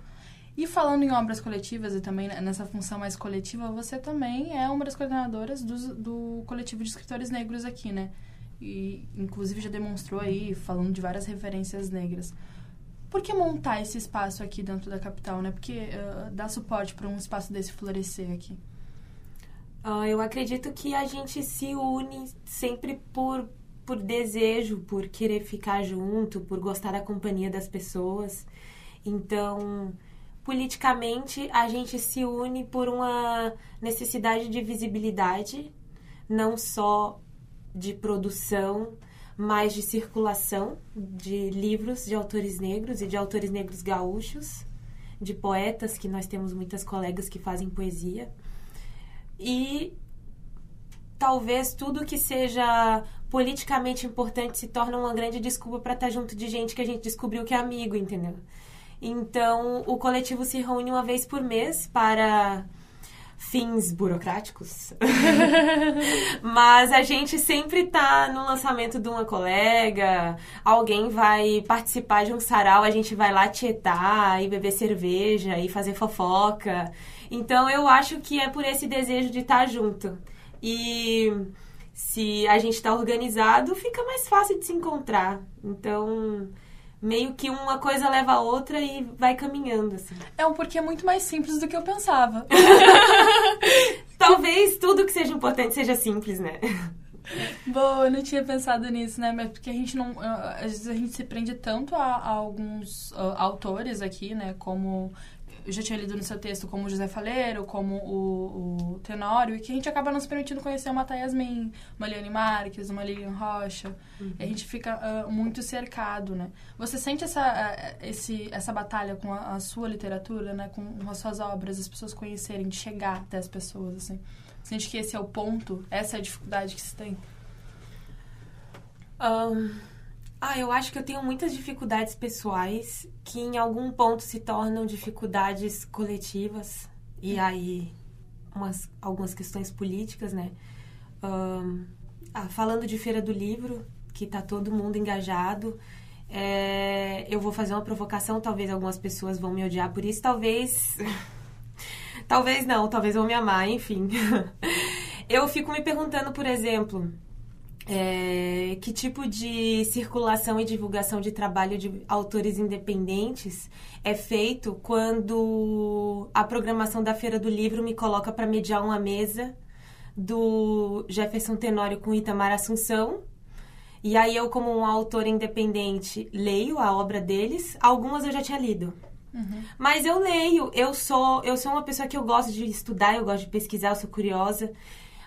E falando em obras coletivas e também nessa função mais coletiva, você também é uma das coordenadoras do, do coletivo de escritores negros aqui, né? E inclusive já demonstrou aí, falando de várias referências negras. Por que montar esse espaço aqui dentro da capital, né? Porque uh, dá suporte para um espaço desse florescer aqui. Uh, eu acredito que a gente se une sempre por, por desejo, por querer ficar junto, por gostar da companhia das pessoas. Então, politicamente, a gente se une por uma necessidade de visibilidade, não só de produção, mais de circulação de livros de autores negros e de autores negros gaúchos, de poetas, que nós temos muitas colegas que fazem poesia. E talvez tudo que seja politicamente importante se torna uma grande desculpa para estar junto de gente que a gente descobriu que é amigo, entendeu? Então, o coletivo se reúne uma vez por mês para fins burocráticos. [laughs] Mas a gente sempre tá no lançamento de uma colega, alguém vai participar de um sarau, a gente vai lá tietar e beber cerveja e fazer fofoca. Então eu acho que é por esse desejo de estar tá junto. E se a gente está organizado, fica mais fácil de se encontrar. Então, meio que uma coisa leva a outra e vai caminhando, assim. É um porquê muito mais simples do que eu pensava. [laughs] Talvez tudo que seja importante seja simples, né? Boa, eu não tinha pensado nisso, né? Mas porque a gente não. ah, Às vezes a gente se prende tanto a, a alguns ah, autores aqui, né? Como. Eu já tinha lido no seu texto como o José Faleiro, como o, o Tenório, e que a gente acaba não se permitindo conhecer uma Yasmin, uma Liane Marques, uma Lilian Rocha. E a gente fica ah, muito cercado, né? Você sente essa, ah, esse, essa batalha com a, a sua literatura, né? Com as suas obras, as pessoas conhecerem, de chegar até as pessoas, assim? Sente que esse é o ponto? Essa é a dificuldade que se tem? Ahn, ah, eu acho que eu tenho muitas dificuldades pessoais que em algum ponto se tornam dificuldades coletivas. E aí, umas, algumas questões políticas, né? Ahn, ah, falando de Feira do Livro, que tá todo mundo engajado. é, eu vou fazer uma provocação, talvez algumas pessoas vão me odiar por isso, talvez. [laughs] talvez não, talvez vão me amar, enfim. [laughs] eu fico me perguntando, por exemplo, é, que tipo de circulação e divulgação de trabalho de autores independentes é feito quando a programação da Feira do Livro me coloca para mediar uma mesa do Jefferson Tenório com Itamar Assunção. E aí eu, como um autor independente, leio a obra deles. Algumas eu já tinha lido. Mas eu leio, eu sou, eu sou uma pessoa que eu gosto de estudar, eu gosto de pesquisar, eu sou curiosa.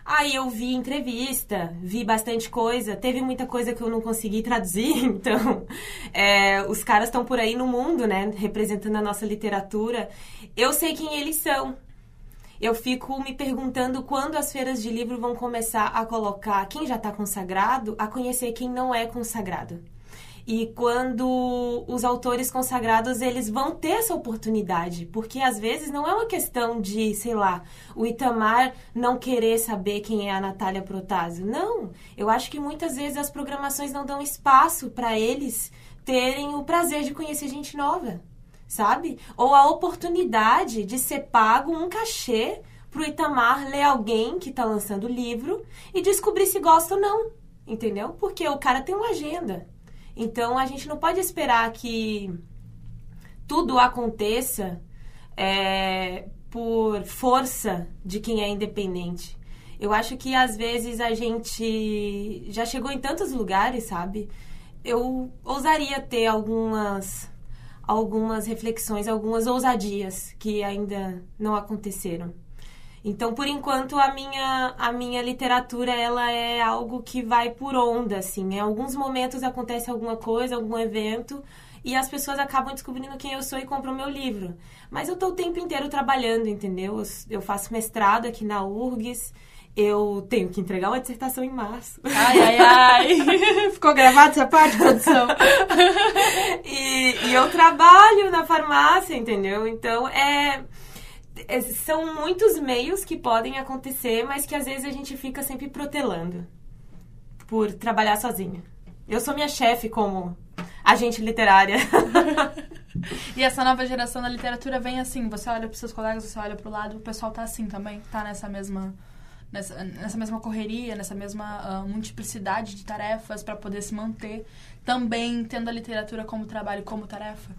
Aí eu vi entrevista, vi bastante coisa, teve muita coisa que eu não consegui traduzir, [laughs] então é, os caras estão por aí no mundo, né, representando a nossa literatura. Eu sei quem eles são. Eu fico me perguntando quando as feiras de livro vão começar a colocar quem já está consagrado a conhecer quem não é consagrado. E quando os autores consagrados eles vão ter essa oportunidade, porque às vezes não é uma questão de, sei lá, o Itamar não querer saber quem é a Natália Protásio. Não, eu acho que muitas vezes as programações não dão espaço para eles terem o prazer de conhecer gente nova, sabe? Ou a oportunidade de ser pago um cachê pro Itamar ler alguém que tá lançando livro e descobrir se gosta ou não, entendeu? Porque o cara tem uma agenda. Então a gente não pode esperar que tudo aconteça é, por força de quem é independente. Eu acho que às vezes a gente já chegou em tantos lugares, sabe? Eu ousaria ter algumas algumas reflexões, algumas ousadias que ainda não aconteceram. Então, por enquanto, a minha, a minha literatura, ela é algo que vai por onda, assim. Em alguns momentos acontece alguma coisa, algum evento, e as pessoas acabam descobrindo quem eu sou e compram meu livro. Mas eu tô o tempo inteiro trabalhando, entendeu? Eu, eu faço mestrado aqui na URGS, eu tenho que entregar uma dissertação em março. Ai, ai, ai. [laughs] Ficou gravado essa parte, produção? [laughs] e, e eu trabalho na farmácia, entendeu? Então, é, são muitos meios que podem acontecer, mas que às vezes a gente fica sempre protelando por trabalhar sozinha. Eu sou minha chefe como agente literária. [laughs] E essa nova geração da literatura vem assim, você olha para seus colegas, você olha para o lado, o pessoal tá assim também, tá nessa mesma nessa, nessa mesma correria, nessa mesma ah, multiplicidade de tarefas para poder se manter, também tendo a literatura como trabalho, como tarefa.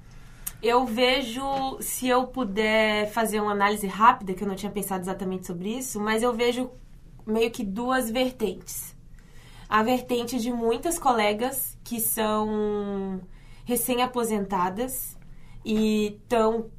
Eu vejo, se eu puder fazer uma análise rápida, que eu não tinha pensado exatamente sobre isso, mas eu vejo meio que duas vertentes. A vertente de muitas colegas que são recém-aposentadas e estão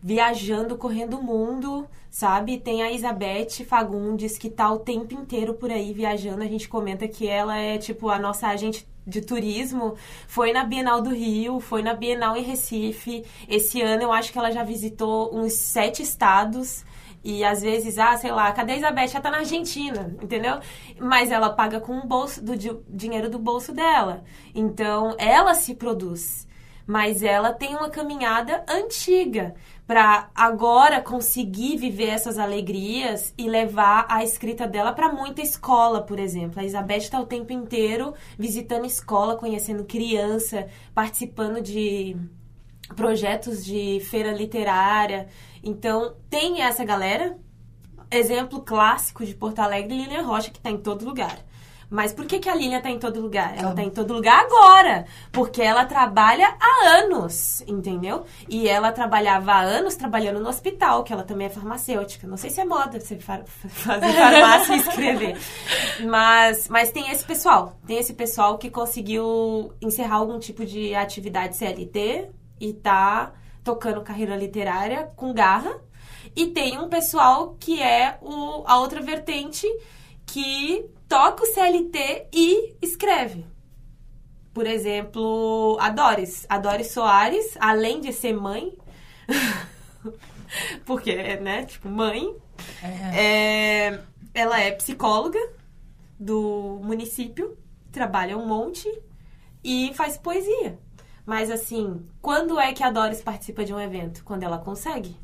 viajando, correndo o mundo, sabe? Tem a Isabeth Fagundes, que tá o tempo inteiro por aí viajando. A gente comenta que ela é, tipo, a nossa agente de turismo. Foi na Bienal do Rio, foi na Bienal em Recife. Esse ano eu acho que ela já visitou uns sete estados. E às vezes, ah, sei lá, cadê a Isabeth? Ela tá na Argentina, entendeu? Mas ela paga com o bolso, do di- dinheiro do bolso dela. Então, ela se produz. Mas ela tem uma caminhada antiga para agora conseguir viver essas alegrias e levar a escrita dela para muita escola, por exemplo. A Isabeth está o tempo inteiro visitando escola, conhecendo criança, participando de projetos de feira literária. Então, tem essa galera. Exemplo clássico de Porto Alegre, Lilian Rocha, que está em todo lugar. Mas por que, que a Lilian tá em todo lugar? Ela tá em todo lugar agora. Porque ela trabalha há anos, entendeu? E ela trabalhava há anos trabalhando no hospital, que ela também é farmacêutica. Não sei se é moda você far, fazer [laughs] farmácia e escrever. Mas, mas tem esse pessoal. Tem esse pessoal que conseguiu encerrar algum tipo de atividade CLT e tá tocando carreira literária com garra. E tem um pessoal que é o, a outra vertente que toca o CLT e escreve. Por exemplo, a Doris. A Doris Soares, além de ser mãe, [laughs] porque, né, tipo, mãe, é. É, ela é psicóloga do município, trabalha um monte e faz poesia. Mas assim, quando é que a Doris participa de um evento? Quando ela consegue.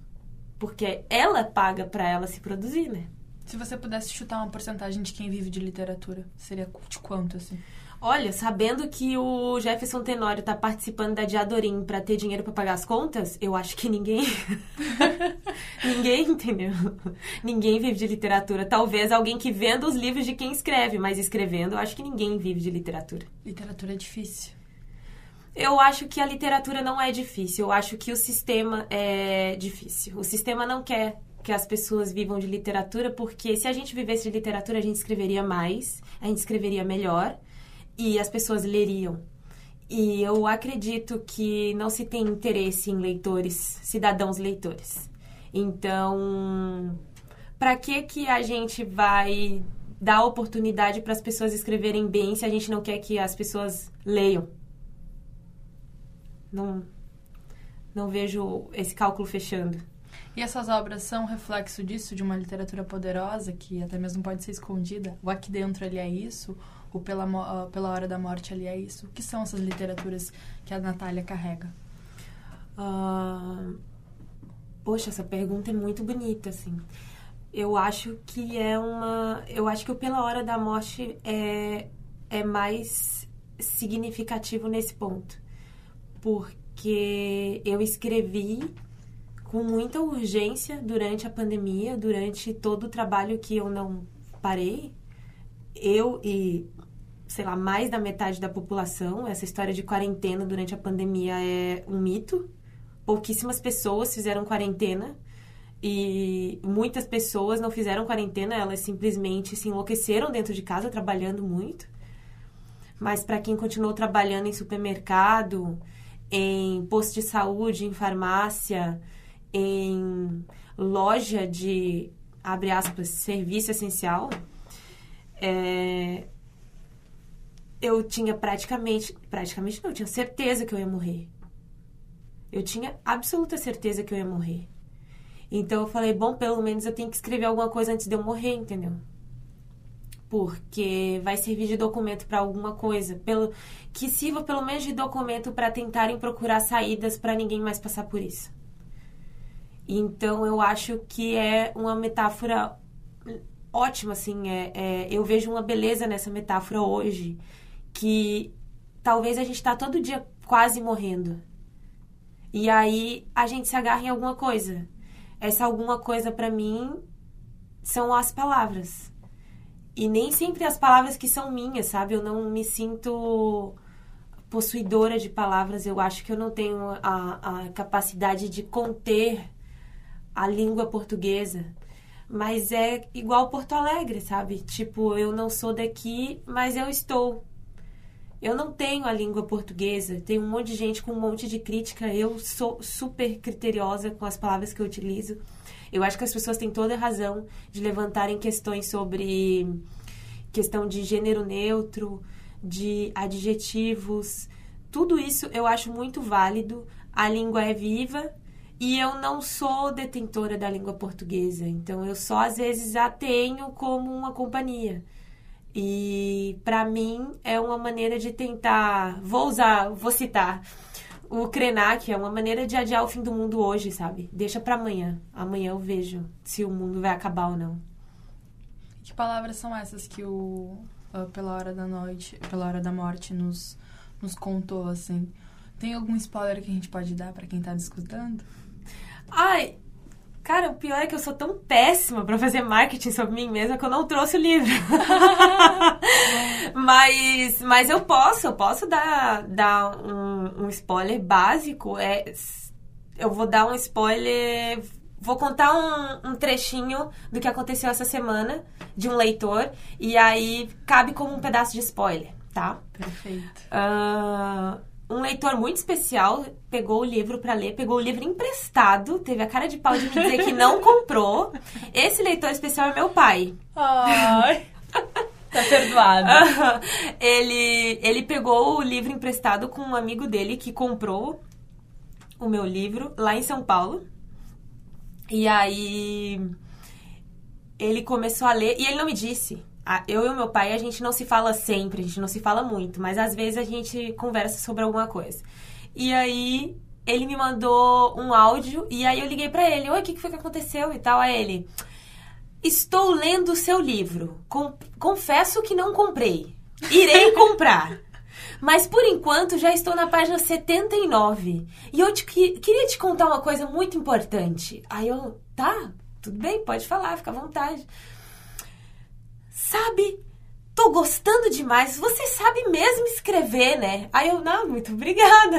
Porque ela paga para ela se produzir, né? Se você pudesse chutar uma porcentagem de quem vive de literatura, seria de quanto, assim? Olha, sabendo que o Jefferson Tenório tá participando da Diadorim para ter dinheiro para pagar as contas, eu acho que ninguém. [laughs] ninguém, entendeu? Ninguém vive de literatura. Talvez alguém que venda os livros de quem escreve, mas escrevendo, eu acho que ninguém vive de literatura. Literatura é difícil. Eu acho que a literatura não é difícil. Eu acho que o sistema é difícil. O sistema não quer que as pessoas vivam de literatura, porque se a gente vivesse de literatura, a gente escreveria mais, a gente escreveria melhor e as pessoas leriam. E eu acredito que não se tem interesse em leitores, cidadãos leitores. Então, para que que a gente vai dar oportunidade para as pessoas escreverem bem se a gente não quer que as pessoas leiam? Não não vejo esse cálculo fechando. E essas obras são reflexo disso, de uma literatura poderosa, que até mesmo pode ser escondida? O Aqui Dentro ali é isso? O Pela, uh, pela Hora da Morte ali é isso? O que são essas literaturas que a Natália carrega? Uh, poxa, essa pergunta é muito bonita, assim. Eu acho que é uma... Eu acho que o Pela Hora da Morte é, é mais significativo nesse ponto. Porque eu escrevi com muita urgência durante a pandemia, durante todo o trabalho que eu não parei. Eu e, sei lá, mais da metade da população, essa história de quarentena durante a pandemia é um mito. Pouquíssimas pessoas fizeram quarentena e muitas pessoas não fizeram quarentena, elas simplesmente se enlouqueceram dentro de casa trabalhando muito. Mas para quem continuou trabalhando em supermercado, em posto de saúde, em farmácia, em loja de, abre aspas, serviço essencial, é, eu tinha praticamente, praticamente não, eu tinha certeza que eu ia morrer. Eu tinha absoluta certeza que eu ia morrer. Então eu falei, bom, pelo menos eu tenho que escrever alguma coisa antes de eu morrer, entendeu? Porque vai servir de documento para alguma coisa, pelo que sirva pelo menos de documento para tentarem procurar saídas para ninguém mais passar por isso. Então eu acho que é uma metáfora ótima, assim. É, é, eu vejo uma beleza nessa metáfora hoje, que talvez a gente está todo dia quase morrendo. E aí a gente se agarra em alguma coisa. Essa alguma coisa para mim são as palavras. E nem sempre as palavras que são minhas, sabe? Eu não me sinto possuidora de palavras. Eu acho que eu não tenho a, a capacidade de conter a língua portuguesa. Mas é igual Porto Alegre, sabe? Tipo, eu não sou daqui, mas eu estou. Eu não tenho a língua portuguesa. Tem um monte de gente com um monte de crítica. Eu sou super criteriosa com as palavras que eu utilizo. Eu acho que as pessoas têm toda a razão de levantarem questões sobre questão de gênero neutro, de adjetivos. Tudo isso eu acho muito válido. A língua é viva e eu não sou detentora da língua portuguesa, então eu só às vezes a tenho como uma companhia. E para mim é uma maneira de tentar, vou usar, vou citar o Krenak, é uma maneira de adiar o fim do mundo hoje, sabe? Deixa para amanhã. Amanhã eu vejo se o mundo vai acabar ou não. Que palavras são essas que o uh, pela hora da noite, pela hora da morte nos nos contou assim? Tem algum spoiler que a gente pode dar para quem tá escutando? Ai, Cara, o pior é que eu sou tão péssima para fazer marketing sobre mim mesma que eu não trouxe o livro. [laughs] mas, mas eu posso, eu posso dar, dar um, um spoiler básico. É, eu vou dar um spoiler. Vou contar um, um, trechinho do que aconteceu essa semana de um leitor. E aí cabe como um pedaço de spoiler, tá? Perfeito. Uh, um leitor muito especial pegou o livro para ler, pegou o livro emprestado, teve a cara de pau de me dizer que não comprou. Esse leitor especial é meu pai. Ai. [laughs] Tá perdoado. ele, ele pegou o livro emprestado com um amigo dele que comprou o meu livro lá em São Paulo. E aí ele começou a ler e ele não me disse eu e o meu pai, a gente não se fala sempre, a gente não se fala muito, mas às vezes a gente conversa sobre alguma coisa. E aí ele me mandou um áudio e aí eu liguei para ele, oi, o que foi que aconteceu e tal. Aí ele, estou lendo o seu livro, confesso que não comprei, irei [laughs] comprar. Mas por enquanto já estou na página 79. E eu te, queria te contar uma coisa muito importante. Aí eu, tá, tudo bem, pode falar, fica à vontade. Sabe, tô gostando demais. Você sabe mesmo escrever, né? Aí eu, não, muito obrigada.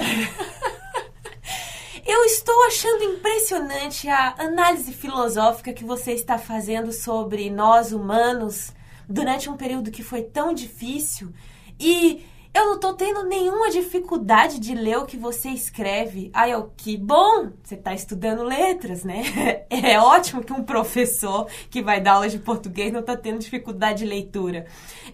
[laughs] eu estou achando impressionante a análise filosófica que você está fazendo sobre nós humanos durante um período que foi tão difícil. E eu não tô tendo nenhuma dificuldade de ler o que você escreve. Aí eu, que bom! Você tá estudando letras, né? [laughs] É ótimo que um professor que vai dar aula de português não tá tendo dificuldade de leitura.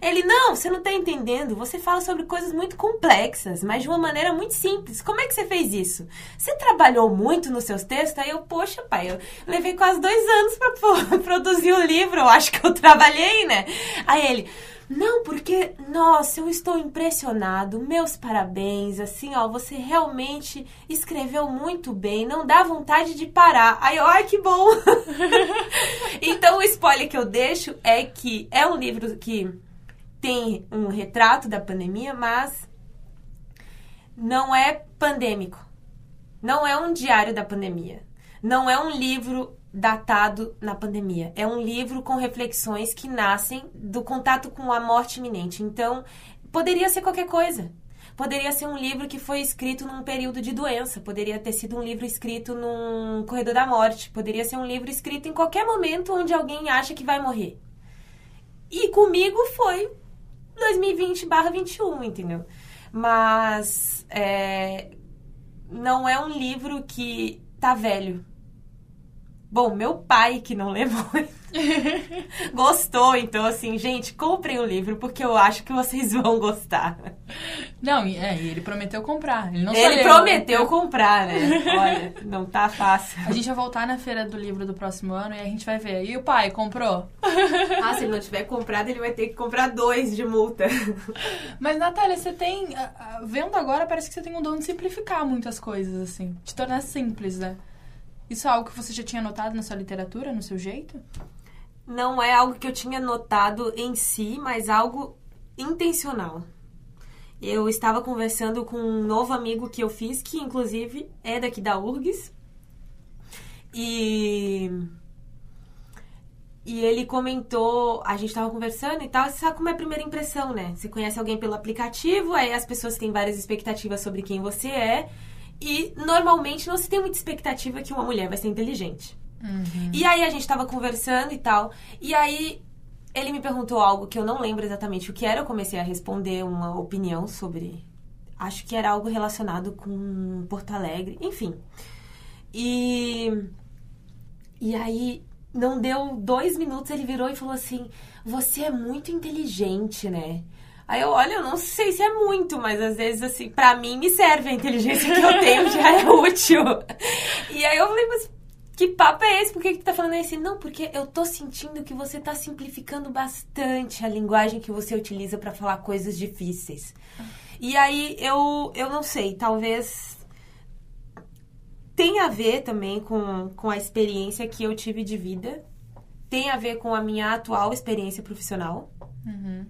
Ele, não, você não tá entendendo. Você fala sobre coisas muito complexas, mas de uma maneira muito simples. Como é que você fez isso? Você trabalhou muito nos seus textos? Aí eu, poxa, pai, eu levei quase dois anos para [laughs] produzir o livro. Eu acho que eu trabalhei, né? Aí ele não, porque, nossa, eu estou impressionado. Meus parabéns. Assim, ó, você realmente escreveu muito bem. Não dá vontade de parar. Aí, ai, que bom. [laughs] então, o spoiler que eu deixo é que é um livro que tem um retrato da pandemia, mas não é pandêmico. Não é um diário da pandemia. Não é um livro datado na pandemia. É um livro com reflexões que nascem do contato com a morte iminente. Então, poderia ser qualquer coisa. Poderia ser um livro que foi escrito num período de doença, poderia ter sido um livro escrito num corredor da morte, poderia ser um livro escrito em qualquer momento onde alguém acha que vai morrer. E comigo foi 2020/21, entendeu? Mas é, não é um livro que tá velho Bom, meu pai, que não lê muito, [laughs] gostou. Então, assim, gente, comprem o livro porque eu acho que vocês [laughs] vão gostar. Não, é, ele prometeu comprar. Ele, não ele prometeu leu. comprar, né? [laughs] Olha, não tá fácil. A gente vai voltar na feira do livro do próximo ano e a gente vai ver. E o pai, comprou? Ah, se ele não tiver comprado, ele vai ter que comprar dois de multa. Mas, Natália, você tem... Vendo agora, parece que você tem um dom de simplificar muitas coisas, assim. De tornar simples, né? Isso é algo que você já tinha notado na sua literatura, no seu jeito? Não é algo que eu tinha notado em si, mas algo intencional. Eu estava conversando com um novo amigo que eu fiz, que inclusive é daqui da URGS. E. E ele comentou, a gente estava conversando e tal, você sabe como é a primeira impressão, né? Você conhece alguém pelo aplicativo, aí as pessoas têm várias expectativas sobre quem você é, e normalmente não se tem muita expectativa que uma mulher vai ser inteligente. Uhum. E aí a gente tava conversando e tal. E aí ele me perguntou algo que eu não lembro exatamente o que era. Eu comecei a responder uma opinião sobre. Acho que era algo relacionado com Porto Alegre, enfim. E. E aí, não deu dois minutos, ele virou e falou assim: Você é muito inteligente, né? Aí eu, olha, eu não sei se é muito, mas às vezes, assim, pra mim me serve a inteligência que eu tenho, [laughs] já é útil. E aí eu falei, mas que papo é esse? Por que, que tu tá falando assim? Não, porque eu tô sentindo que você tá simplificando bastante a linguagem que você utiliza para falar coisas difíceis. E aí eu, eu não sei, talvez tem a ver também com, com a experiência que eu tive de vida, tem a ver com a minha atual experiência profissional. Uhum.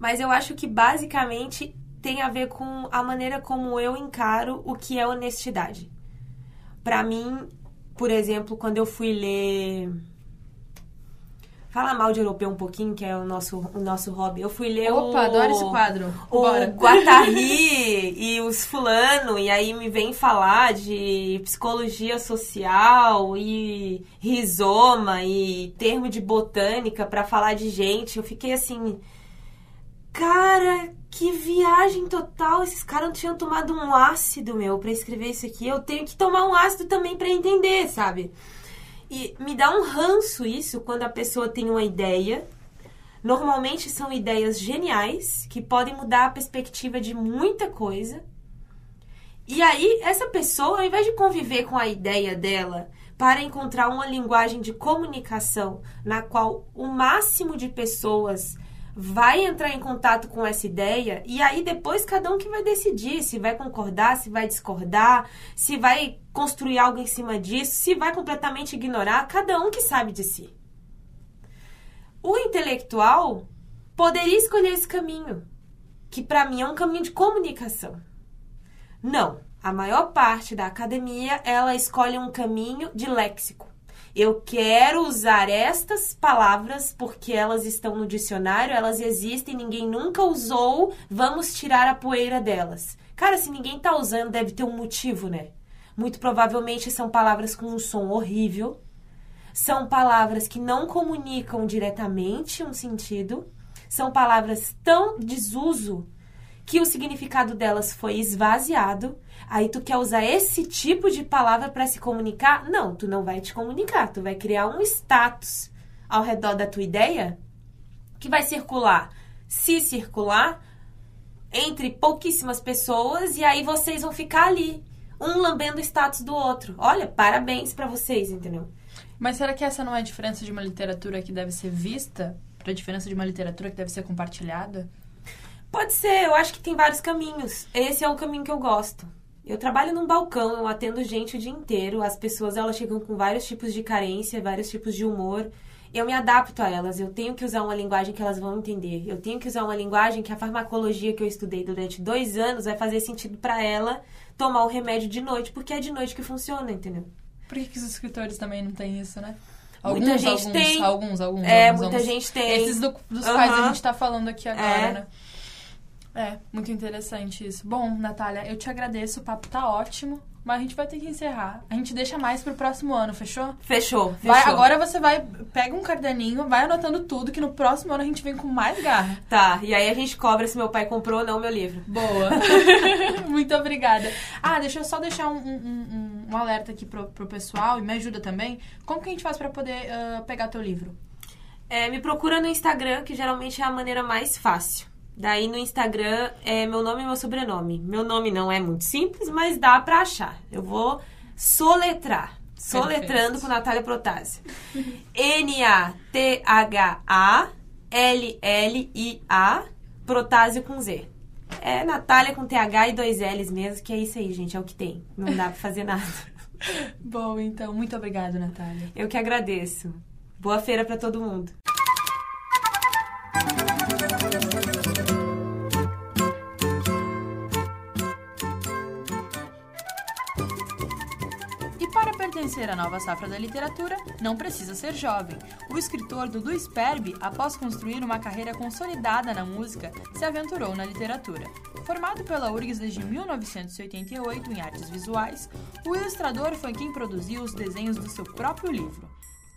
Mas eu acho que basicamente tem a ver com a maneira como eu encaro o que é honestidade. Para mim, por exemplo, quando eu fui ler Fala mal de europeu um pouquinho, que é o nosso, o nosso hobby. Eu fui ler Opa, o... adoro esse quadro. O Bora. Guattari [laughs] e os fulano, e aí me vem falar de psicologia social e rizoma e termo de botânica pra falar de gente. Eu fiquei assim... Cara, que viagem total. Esses caras não tinham tomado um ácido, meu, pra escrever isso aqui. Eu tenho que tomar um ácido também pra entender, sabe? E me dá um ranço isso quando a pessoa tem uma ideia. Normalmente são ideias geniais que podem mudar a perspectiva de muita coisa. E aí, essa pessoa, ao invés de conviver com a ideia dela para encontrar uma linguagem de comunicação na qual o máximo de pessoas vai entrar em contato com essa ideia e aí depois cada um que vai decidir se vai concordar, se vai discordar, se vai construir algo em cima disso, se vai completamente ignorar, cada um que sabe de si. O intelectual poderia escolher esse caminho, que para mim é um caminho de comunicação. Não, a maior parte da academia ela escolhe um caminho de léxico. Eu quero usar estas palavras porque elas estão no dicionário, elas existem, ninguém nunca usou, vamos tirar a poeira delas. Cara, se ninguém tá usando, deve ter um motivo, né? Muito provavelmente são palavras com um som horrível, são palavras que não comunicam diretamente um sentido, são palavras tão desuso que o significado delas foi esvaziado. Aí tu quer usar esse tipo de palavra para se comunicar? Não, tu não vai te comunicar, tu vai criar um status ao redor da tua ideia que vai circular, se circular entre pouquíssimas pessoas e aí vocês vão ficar ali, um lambendo o status do outro. Olha, parabéns para vocês, entendeu? Mas será que essa não é a diferença de uma literatura que deve ser vista para a diferença de uma literatura que deve ser compartilhada? Pode ser, eu acho que tem vários caminhos. Esse é o caminho que eu gosto. Eu trabalho num balcão, eu atendo gente o dia inteiro. As pessoas elas chegam com vários tipos de carência, vários tipos de humor. Eu me adapto a elas. Eu tenho que usar uma linguagem que elas vão entender. Eu tenho que usar uma linguagem que a farmacologia que eu estudei durante dois anos vai fazer sentido para ela tomar o remédio de noite, porque é de noite que funciona, entendeu? Por que, que os escritores também não têm isso, né? Muita gente alguns, tem. Alguns, alguns, É, alguns, muita alguns. gente tem. Esses do- dos Aham. quais a gente tá falando aqui agora, É. né? É, muito interessante isso. Bom, Natália, eu te agradeço, o papo tá ótimo, mas a gente vai ter que encerrar. A gente deixa mais pro próximo ano, fechou? Fechou, fechou. Vai, agora você vai, pega um caderninho, vai anotando tudo, que no próximo ano a gente vem com mais garra. Tá, e aí a gente cobra se meu pai comprou ou não o meu livro. Boa. [laughs] Muito obrigada. Ah, deixa eu só deixar um, um- um- um alerta aqui pro, pro pessoal e me ajuda também. Como que a gente faz pra poder ah, pegar teu livro? É, me procura no Instagram, que geralmente é a maneira mais fácil. Daí no Instagram é meu nome e meu sobrenome. Meu nome não é muito simples, mas dá pra achar. Eu vou soletrar. Soletrando Perfeito. com Natália Protásio. N-A-T-H-A-L-L-I-A Protásio com Z. É Natália com TH e dois L's mesmo, que é isso aí, gente. É o que tem. Não dá pra fazer nada. [laughs] Bom, então, muito obrigada, Natália. Eu que agradeço. Boa feira pra todo mundo. Pertencer à nova safra da literatura, não precisa ser jovem. O escritor Dudu Sperbi, após construir uma carreira consolidada na música, se aventurou na literatura. Formado pela URGS desde 1988 em artes visuais, o ilustrador foi quem produziu os desenhos do seu próprio livro.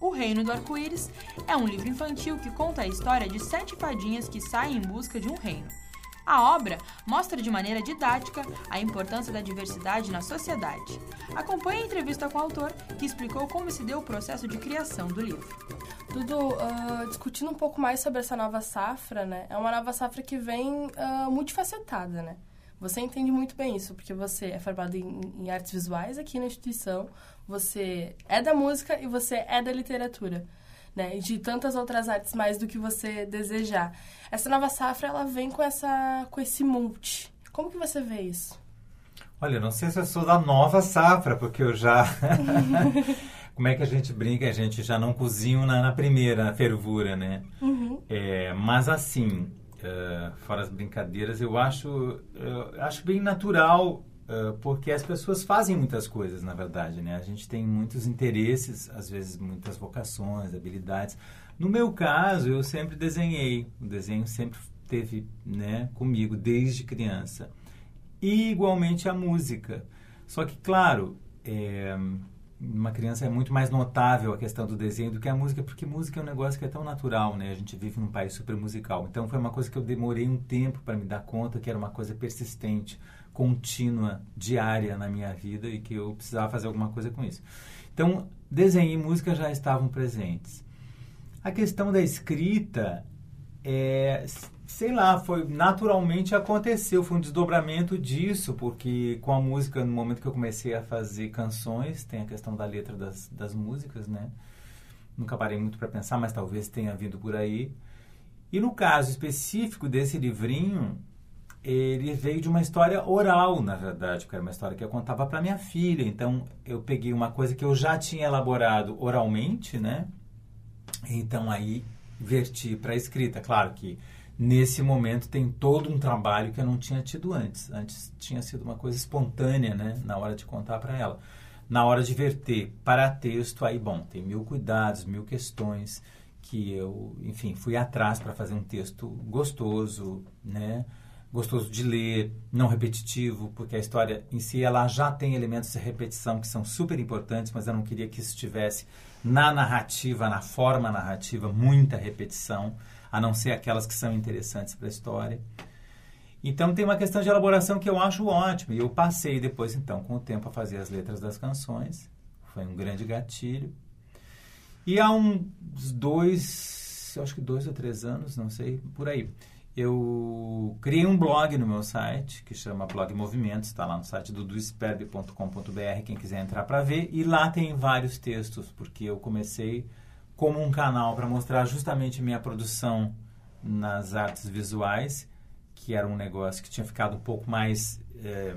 O Reino do Arco-Íris é um livro infantil que conta a história de sete fadinhas que saem em busca de um reino. A obra mostra de maneira didática a importância da diversidade na sociedade. Acompanhe a entrevista com o autor, que explicou como se deu o processo de criação do livro. Dudu, ah, discutindo um pouco mais sobre essa nova safra, né? É uma nova safra que vem ah, multifacetada, né? Você entende muito bem isso, porque você é formado em, em artes visuais aqui na instituição, você é da música e você é da literatura, né? E de tantas outras artes mais do que você desejar. Essa nova safra, ela vem com, essa, com esse multi. Como que você vê isso? Olha, não sei se eu sou da nova safra, porque eu já. [laughs] Como é que a gente brinca? A gente já não cozinho na, na primeira fervura, né? É, mas assim, eh, fora as brincadeiras, eu acho, eu acho bem natural uh, porque as pessoas fazem muitas coisas, na verdade, né? A gente tem muitos interesses, às vezes muitas vocações, habilidades. No meu caso, eu sempre desenhei. O desenho sempre teve, né, comigo desde criança. E igualmente a música. Só que, claro, é, uma criança é muito mais notável a questão do desenho do que a música, porque música é um negócio que é tão natural, né? A gente vive num país super musical. Então foi uma coisa que eu demorei um tempo para me dar conta que era uma coisa persistente, contínua, diária na minha vida e que eu precisava fazer alguma coisa com isso. Então, desenho e música já estavam presentes. A questão da escrita é, sei lá, foi naturalmente aconteceu, foi um desdobramento disso, porque com a música, no momento que eu comecei a fazer canções, tem a questão da letra das, das músicas, né? Nunca parei muito para pensar, mas talvez tenha vindo por aí. E no caso específico desse livrinho, ele veio de uma história oral, na verdade, porque era uma história que eu contava para minha filha. Então, eu peguei uma coisa que eu já tinha elaborado oralmente, né? Então, aí verti para a escrita. Claro que nesse momento tem todo um trabalho que eu não tinha tido antes. Antes tinha sido uma coisa espontânea, né, na hora de contar para ela. Na hora de verter para texto, aí, bom, tem mil cuidados, mil questões que eu, enfim, fui atrás para fazer um texto gostoso, né, gostoso de ler, não repetitivo, porque a história em si ela já tem elementos de repetição que são super importantes, mas eu não queria que isso tivesse na narrativa, na forma narrativa, muita repetição a não ser aquelas que são interessantes para a história. Então tem uma questão de elaboração que eu acho ótima. E eu passei depois, então, com o tempo a fazer as letras das canções. Foi um grande gatilho. E há uns dois, acho que dois ou três anos, não sei, por aí, eu criei um blog no meu site, que chama Blog Movimentos, está lá no site do duisperb.com.br, quem quiser entrar para ver. E lá tem vários textos, porque eu comecei como um canal para mostrar justamente minha produção nas artes visuais, que era um negócio que tinha ficado um pouco mais é,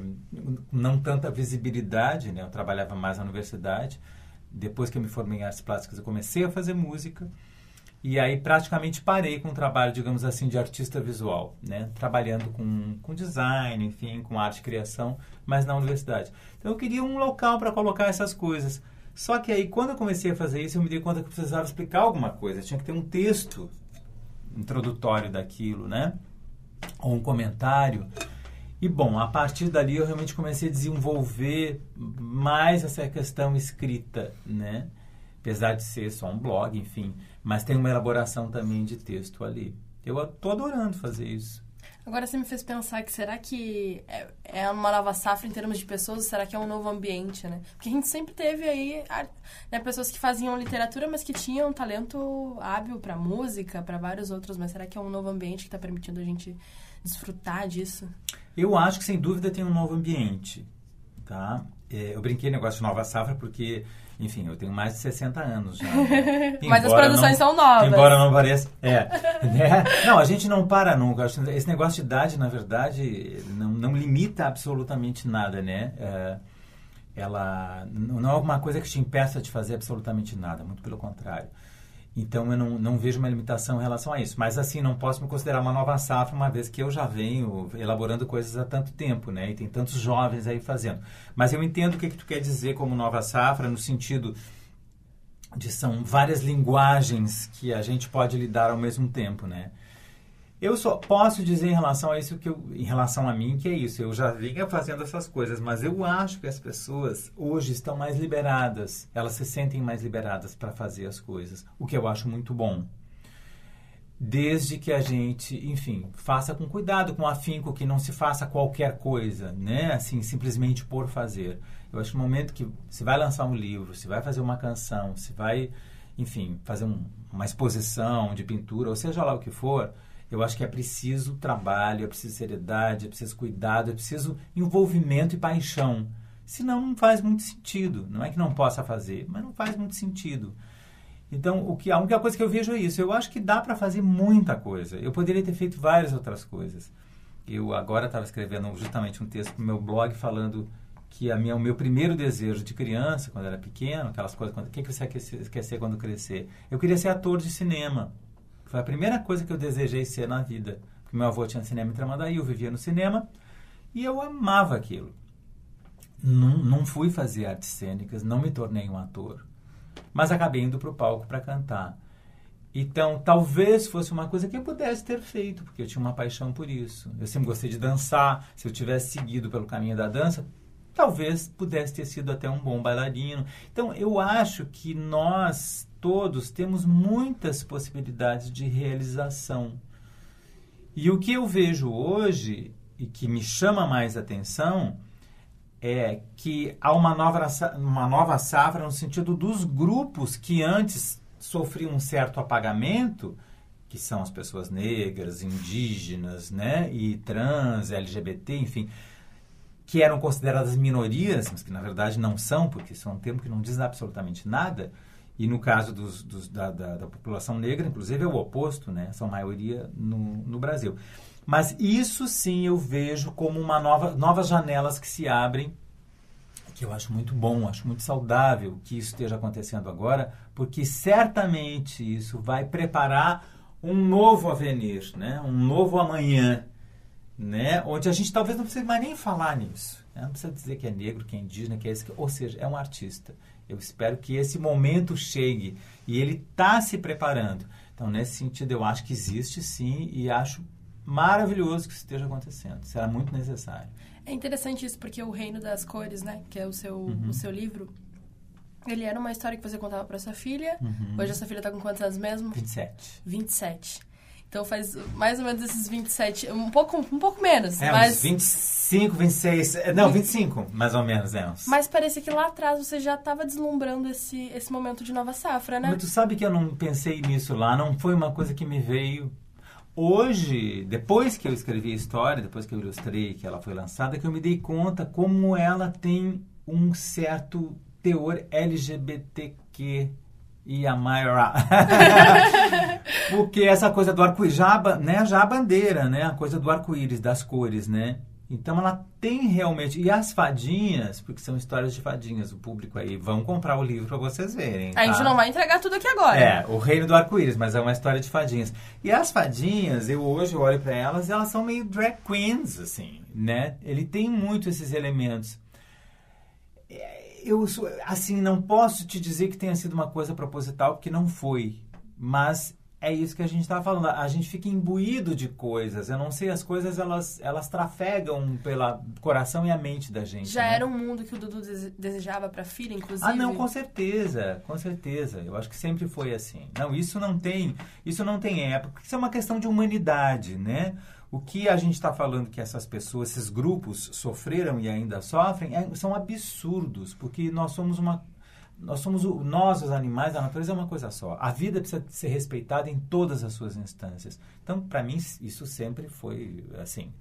não tanta visibilidade, né? Eu trabalhava mais na universidade. Depois que eu me formei em artes plásticas, eu comecei a fazer música. E aí praticamente parei com o trabalho, digamos assim, de artista visual, né? Trabalhando com, com design, enfim, com arte e criação, mas na universidade. Então eu queria um local para colocar essas coisas. Só que aí, quando eu comecei a fazer isso, eu me dei conta que eu precisava explicar alguma coisa. Tinha que ter um texto introdutório daquilo, né? Ou um comentário. E, bom, a partir dali eu realmente comecei a desenvolver mais essa questão escrita, né? Apesar de ser só um blog, enfim. Mas tem uma elaboração também de texto ali. Eu estou adorando fazer isso. Agora você me fez pensar que será que é, é uma nova safra em termos de pessoas ou será que é um novo ambiente, né? Porque a gente sempre teve aí né, pessoas que faziam literatura, mas que tinham talento hábil para música, para vários outros. Mas será que é um novo ambiente que está permitindo a gente desfrutar disso? Eu acho que sem dúvida tem um novo ambiente, tá? É, eu brinquei negócio de nova safra porque enfim, eu tenho mais de 60 anos já. Né? [laughs] Mas as produções não, são novas. Embora não pareça. É. [laughs] Né? Não, a gente não para nunca. Esse negócio de idade, na verdade, não, não limita absolutamente nada, né? É, ela não é alguma coisa que te impeça de fazer absolutamente nada, muito pelo contrário. Então eu não, não vejo uma limitação em relação a isso. Mas assim, não posso me considerar uma nova safra, uma vez que eu já venho elaborando coisas há tanto tempo, né? E tem tantos jovens aí fazendo. Mas eu entendo o que, que tu quer dizer como nova safra, no sentido de são várias linguagens que a gente pode lidar ao mesmo tempo, né? Eu só posso dizer em relação a isso que eu, em relação a mim que é isso. Eu já vinha fazendo essas coisas, mas eu acho que as pessoas hoje estão mais liberadas. Elas se sentem mais liberadas para fazer as coisas, o que eu acho muito bom. Desde que a gente, enfim, faça com cuidado, com afinco, que não se faça qualquer coisa, né? Assim, simplesmente por fazer. Eu acho que no momento que se vai lançar um livro, se vai fazer uma canção, se vai, enfim, fazer um, uma exposição de pintura, ou seja lá o que for, eu acho que é preciso trabalho, é preciso seriedade, é preciso cuidado, é preciso envolvimento e paixão. Senão não faz muito sentido. Não é que não possa fazer, mas não faz muito sentido. Então, o que, a única coisa que eu vejo é isso. Eu acho que dá para fazer muita coisa. Eu poderia ter feito várias outras coisas. Eu agora estava escrevendo justamente um texto no meu blog falando que a minha, o meu primeiro desejo de criança, quando era pequeno, aquelas coisas, o que você quer ser quando crescer? Eu queria ser ator de cinema. Foi a primeira coisa que eu desejei ser na vida. Porque meu avô tinha cinema em Tramandaí, eu vivia no cinema e eu amava aquilo. não, não fui fazer artes cênicas, não me tornei um ator, mas acabei indo para o palco para cantar. Então, talvez fosse uma coisa que eu pudesse ter feito, porque eu tinha uma paixão por isso. Eu sempre gostei de dançar. Se eu tivesse seguido pelo caminho da dança, talvez pudesse ter sido até um bom bailarino. Então, eu acho que nós todos temos muitas possibilidades de realização. E o que eu vejo hoje e que me chama mais atenção é que há uma nova, uma nova safra no sentido dos grupos que antes sofriam um certo apagamento, que são as pessoas negras, indígenas, né, e trans, LGBT, enfim, que eram consideradas minorias, mas que na verdade não são, porque são um termo que não diz absolutamente nada. E no caso dos, dos, da, da, da, população negra, inclusive, é o oposto, né? São maioria no, no Brasil. Mas isso sim eu vejo como uma nova, novas janelas que se abrem que eu acho muito bom, acho muito saudável que isso esteja acontecendo agora, porque certamente isso vai preparar um novo avenir, né? um novo amanhã, né? onde a gente talvez não precise mais nem falar nisso. Né? Não precisa dizer que é negro, que é indígena, que é esse, ou seja, é um artista. Eu espero que esse momento chegue e ele está se preparando. Então, nesse sentido, eu acho que existe sim e acho maravilhoso que isso esteja acontecendo. Será muito necessário. É interessante isso, porque o Reino das Cores, né, que é o seu, uhum. o seu livro, ele era uma história que você contava para sua filha. Uhum. Hoje essa filha tá com quantos anos mesmo? 27. 27. Então faz mais ou menos esses 27, um pouco, um pouco menos. É, mas... uns 25, 26, é, não, 25, mais ou menos, é. Uns. Mas parecia que lá atrás você já estava deslumbrando esse, esse momento de nova safra, né? Mas tu sabe que eu não pensei nisso lá, não foi uma coisa que me veio hoje, depois que eu escrevi a história, depois que eu ilustrei que ela foi lançada, que eu me dei conta como ela tem um certo teor LGBTQ e a maior [laughs] porque essa coisa do arco-íris já, né, já a bandeira, né, a coisa do arco-íris das cores, né? Então ela tem realmente. E as fadinhas, porque são histórias de fadinhas, o público aí vão comprar o livro para vocês verem. Tá? A gente tá? não vai entregar tudo aqui agora. É, o reino do arco-íris, mas é uma história de fadinhas. E as fadinhas, eu hoje olho para elas, elas são meio drag queens, assim, né? Ele tem muito esses elementos. Eu, assim, não posso te dizer que tenha sido uma coisa proposital, porque não foi. Mas é isso que a gente está falando. A gente fica imbuído de coisas. Eu não sei, as coisas elas, elas trafegam pela coração e a mente da gente. Já né? era um mundo que o Dudu desejava para a filha, inclusive. Ah, não, com certeza, com certeza. Eu acho que sempre foi assim. Não, isso não tem, isso não tem época. Isso é uma questão de humanidade, né? O que a gente está falando que essas pessoas, esses grupos sofreram e ainda sofrem, é, são absurdos, porque nós somos uma nós somos o, nós os animais a natureza é uma coisa só. A vida precisa ser respeitada em todas as suas instâncias. Então para mim isso sempre foi assim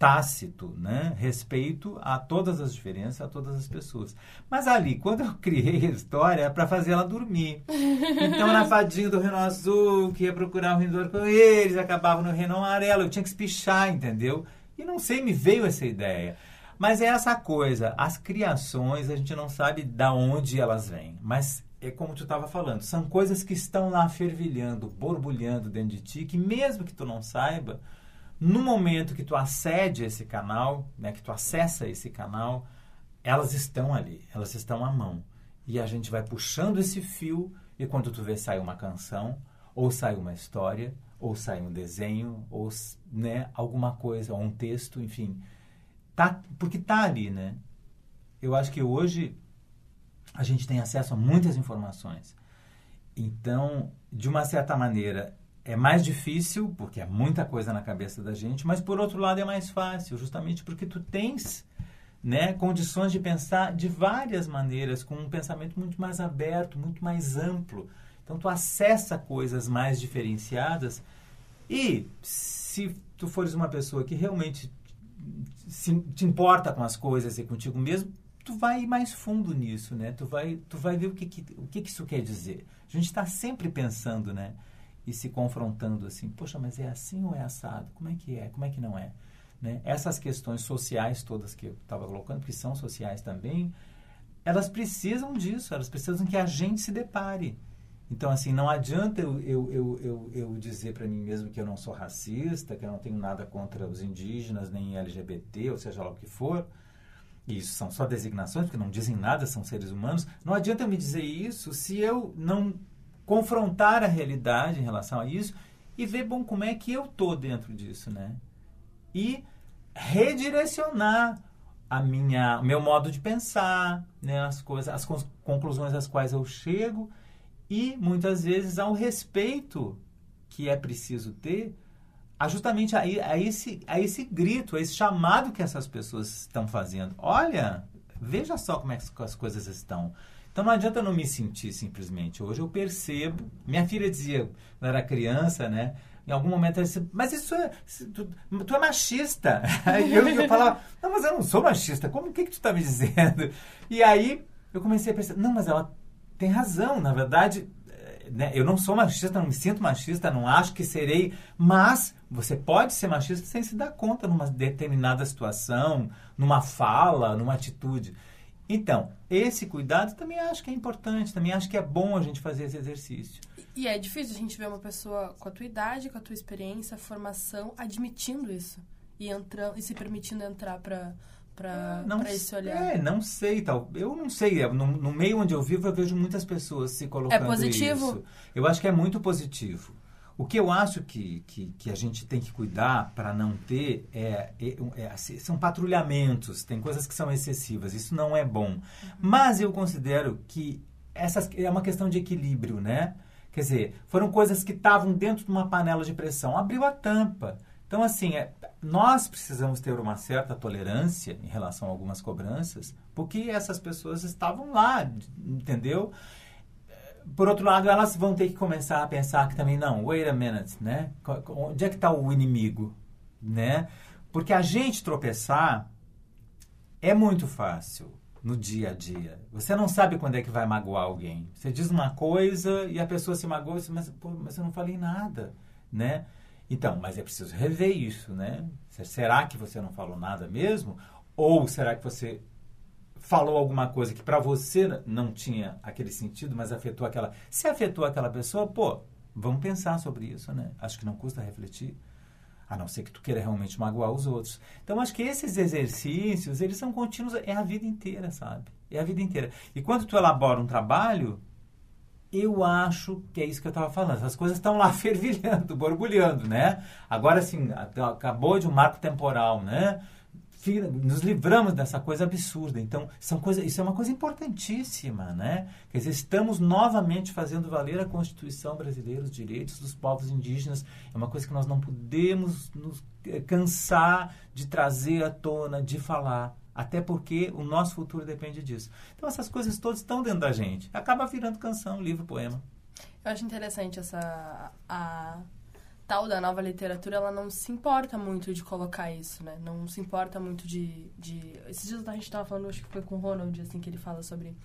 tácito né respeito a todas as diferenças a todas as pessoas. Mas ali quando eu criei a história é para fazer ela dormir. Então na fadinha do Reino Azul que ia procurar o Reino do Arco-Íris acabava no Reino Amarelo eu tinha que espichar entendeu? E não sei me veio essa ideia. Mas é essa coisa, as criações a gente não sabe da onde elas vêm, mas é como tu estava falando, são coisas que estão lá fervilhando, borbulhando dentro de ti, que mesmo que tu não saiba, no momento que tu acede esse canal, né, que tu acessa esse canal, elas estão ali, elas estão à mão. E a gente vai puxando esse fio e quando tu vê sai uma canção, ou sai uma história, ou sai um desenho, ou né, alguma coisa, ou um texto, enfim Tá, porque tá ali, né? Eu acho que hoje a gente tem acesso a muitas informações. Então, de uma certa maneira, é mais difícil, porque é muita coisa na cabeça da gente, mas por outro lado é mais fácil, justamente porque tu tens né, condições de pensar de várias maneiras, com um pensamento muito mais aberto, muito mais amplo. Então tu acessa coisas mais diferenciadas e se tu fores uma pessoa que realmente se, te importa com as coisas e contigo mesmo, tu vai ir mais fundo nisso, né? Tu vai, tu vai ver o que, que, o que, que isso quer dizer. A gente está sempre pensando, né? E se confrontando assim, poxa, mas é assim ou é assado? Como é que é? Como é que não é? Né? Essas questões sociais todas que eu estava colocando, que são sociais também, elas precisam disso, elas precisam que a gente se depare. Então, assim, não adianta eu, eu, eu, eu, eu dizer para mim mesmo que eu não sou racista, que eu não tenho nada contra os indígenas, nem LGBT, ou seja lá o que for, e isso são só designações, porque não dizem nada, são seres humanos, não adianta eu me dizer isso se eu não confrontar a realidade em relação a isso e ver, bom, como é que eu tô dentro disso, né? E redirecionar a minha, o meu modo de pensar, né, as coisas, as conclusões às quais eu chego e muitas vezes ao respeito que é preciso ter a justamente a, a, esse, a esse grito, a esse chamado que essas pessoas estão fazendo. Olha, veja só como é que as coisas estão. Então não adianta não me sentir simplesmente. Hoje eu percebo. Minha filha dizia, quando era criança, né? Em algum momento ela disse, mas isso é. Tu, tu é machista. [laughs] Aí eu, eu falava, não, mas eu não sou machista. Como que, que tu está me dizendo? E aí eu comecei a pensar, não, mas ela tem razão. Na verdade, né, eu não sou machista, não me sinto machista, não acho que serei, mas você pode ser machista sem se dar conta numa determinada situação, numa fala, numa atitude. Então, esse cuidado também acho que é importante, também acho que é bom a gente fazer esse exercício. E é difícil a gente ver uma pessoa com a tua idade, com a tua experiência, formação, admitindo isso e, entrando, e se permitindo entrar para para esse olhar? É, não sei, tal. Eu não sei. No, no, meio onde eu vivo, eu vejo muitas pessoas se colocando. É positivo? Isso. Eu acho que é muito positivo. O que eu acho que, que, que a gente tem que cuidar para não ter é, é, é, são patrulhamentos, tem coisas que são excessivas, isso não é bom. Uhum. Mas eu considero que essas, é uma questão de equilíbrio, né? Quer dizer, foram coisas que estavam dentro de uma panela de pressão, abriu a tampa. Então, assim, é, nós precisamos ter uma certa tolerância em relação a algumas cobranças, porque essas pessoas estavam lá, entendeu? Por outro lado, elas vão ter que começar a pensar que também, não, wait a minute, né? Onde é que está o inimigo, né? Porque a gente tropeçar é muito fácil no dia a dia. Você não sabe quando é que vai magoar alguém. Você diz uma coisa e a pessoa se magoa e diz, mas, pô, mas eu não falei nada, né? Então, mas é preciso rever isso, né? Será que você não falou nada mesmo? Ou será que você falou alguma coisa que para você não tinha aquele sentido, mas afetou aquela. Se afetou aquela pessoa, pô, vamos pensar sobre isso, né? Acho que não custa refletir. A não ser que tu queira realmente magoar os outros. Então, acho que esses exercícios, eles são contínuos, é a vida inteira, sabe? É a vida inteira. E quando tu elabora um trabalho, eu acho que é isso que eu estava falando. As coisas estão lá [laughs] fervilhando, borbulhando, né? Agora, assim, acabou de um marco temporal, né? Nos livramos dessa coisa absurda. Então, são coisa, isso é uma coisa importantíssima, né? Quer dizer, estamos novamente fazendo valer a Constituição brasileira, os direitos dos povos indígenas. É uma coisa que nós não podemos nos eh, cansar de trazer à tona, de falar. Até porque o nosso futuro depende disso. Então essas coisas todas estão dentro da gente. Acaba virando canção, livro, poema. Eu acho interessante essa a tal da nova literatura, ela não se importa muito de colocar isso, né? Não se importa muito de, de... esses dias a gente estava falando, acho que foi com o Ronald, assim, que ele fala sobre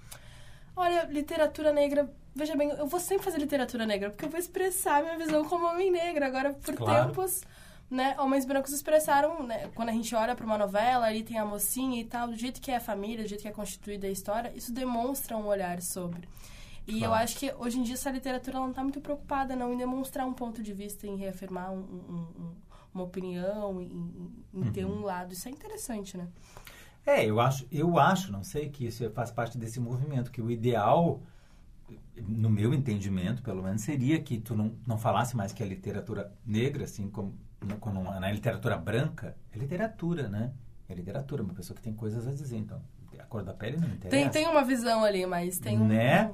Olha, literatura negra, veja bem, eu vou sempre fazer literatura negra, porque eu vou expressar minha visão como homem negro. Agora, por claro. tempos, né, homens brancos expressaram, né, quando a gente olha para uma novela, ali tem a mocinha e tal, do jeito que é a família, do jeito que é constituída a história, isso demonstra um olhar sobre. E claro. eu acho que hoje em dia essa literatura não está muito preocupada não em demonstrar um ponto de vista, em reafirmar um, um, um, uma opinião, em, em uhum. ter um lado. Isso é interessante, né? É, eu acho, eu acho, não sei que isso faz parte desse movimento, que o ideal, no meu entendimento, pelo menos, seria que tu não, não falasse mais que a literatura negra, assim como quando, na literatura branca, é literatura, né? É literatura, uma pessoa que tem coisas a dizer. Então, a cor da pele não interessa. Tem, tem uma visão ali, mas tem um... Né?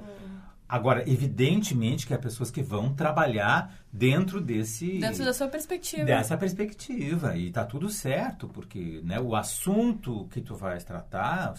Agora, evidentemente que há pessoas que vão trabalhar dentro desse... Dentro da sua perspectiva. Dessa perspectiva. E tá tudo certo, porque né, o assunto que tu vais tratar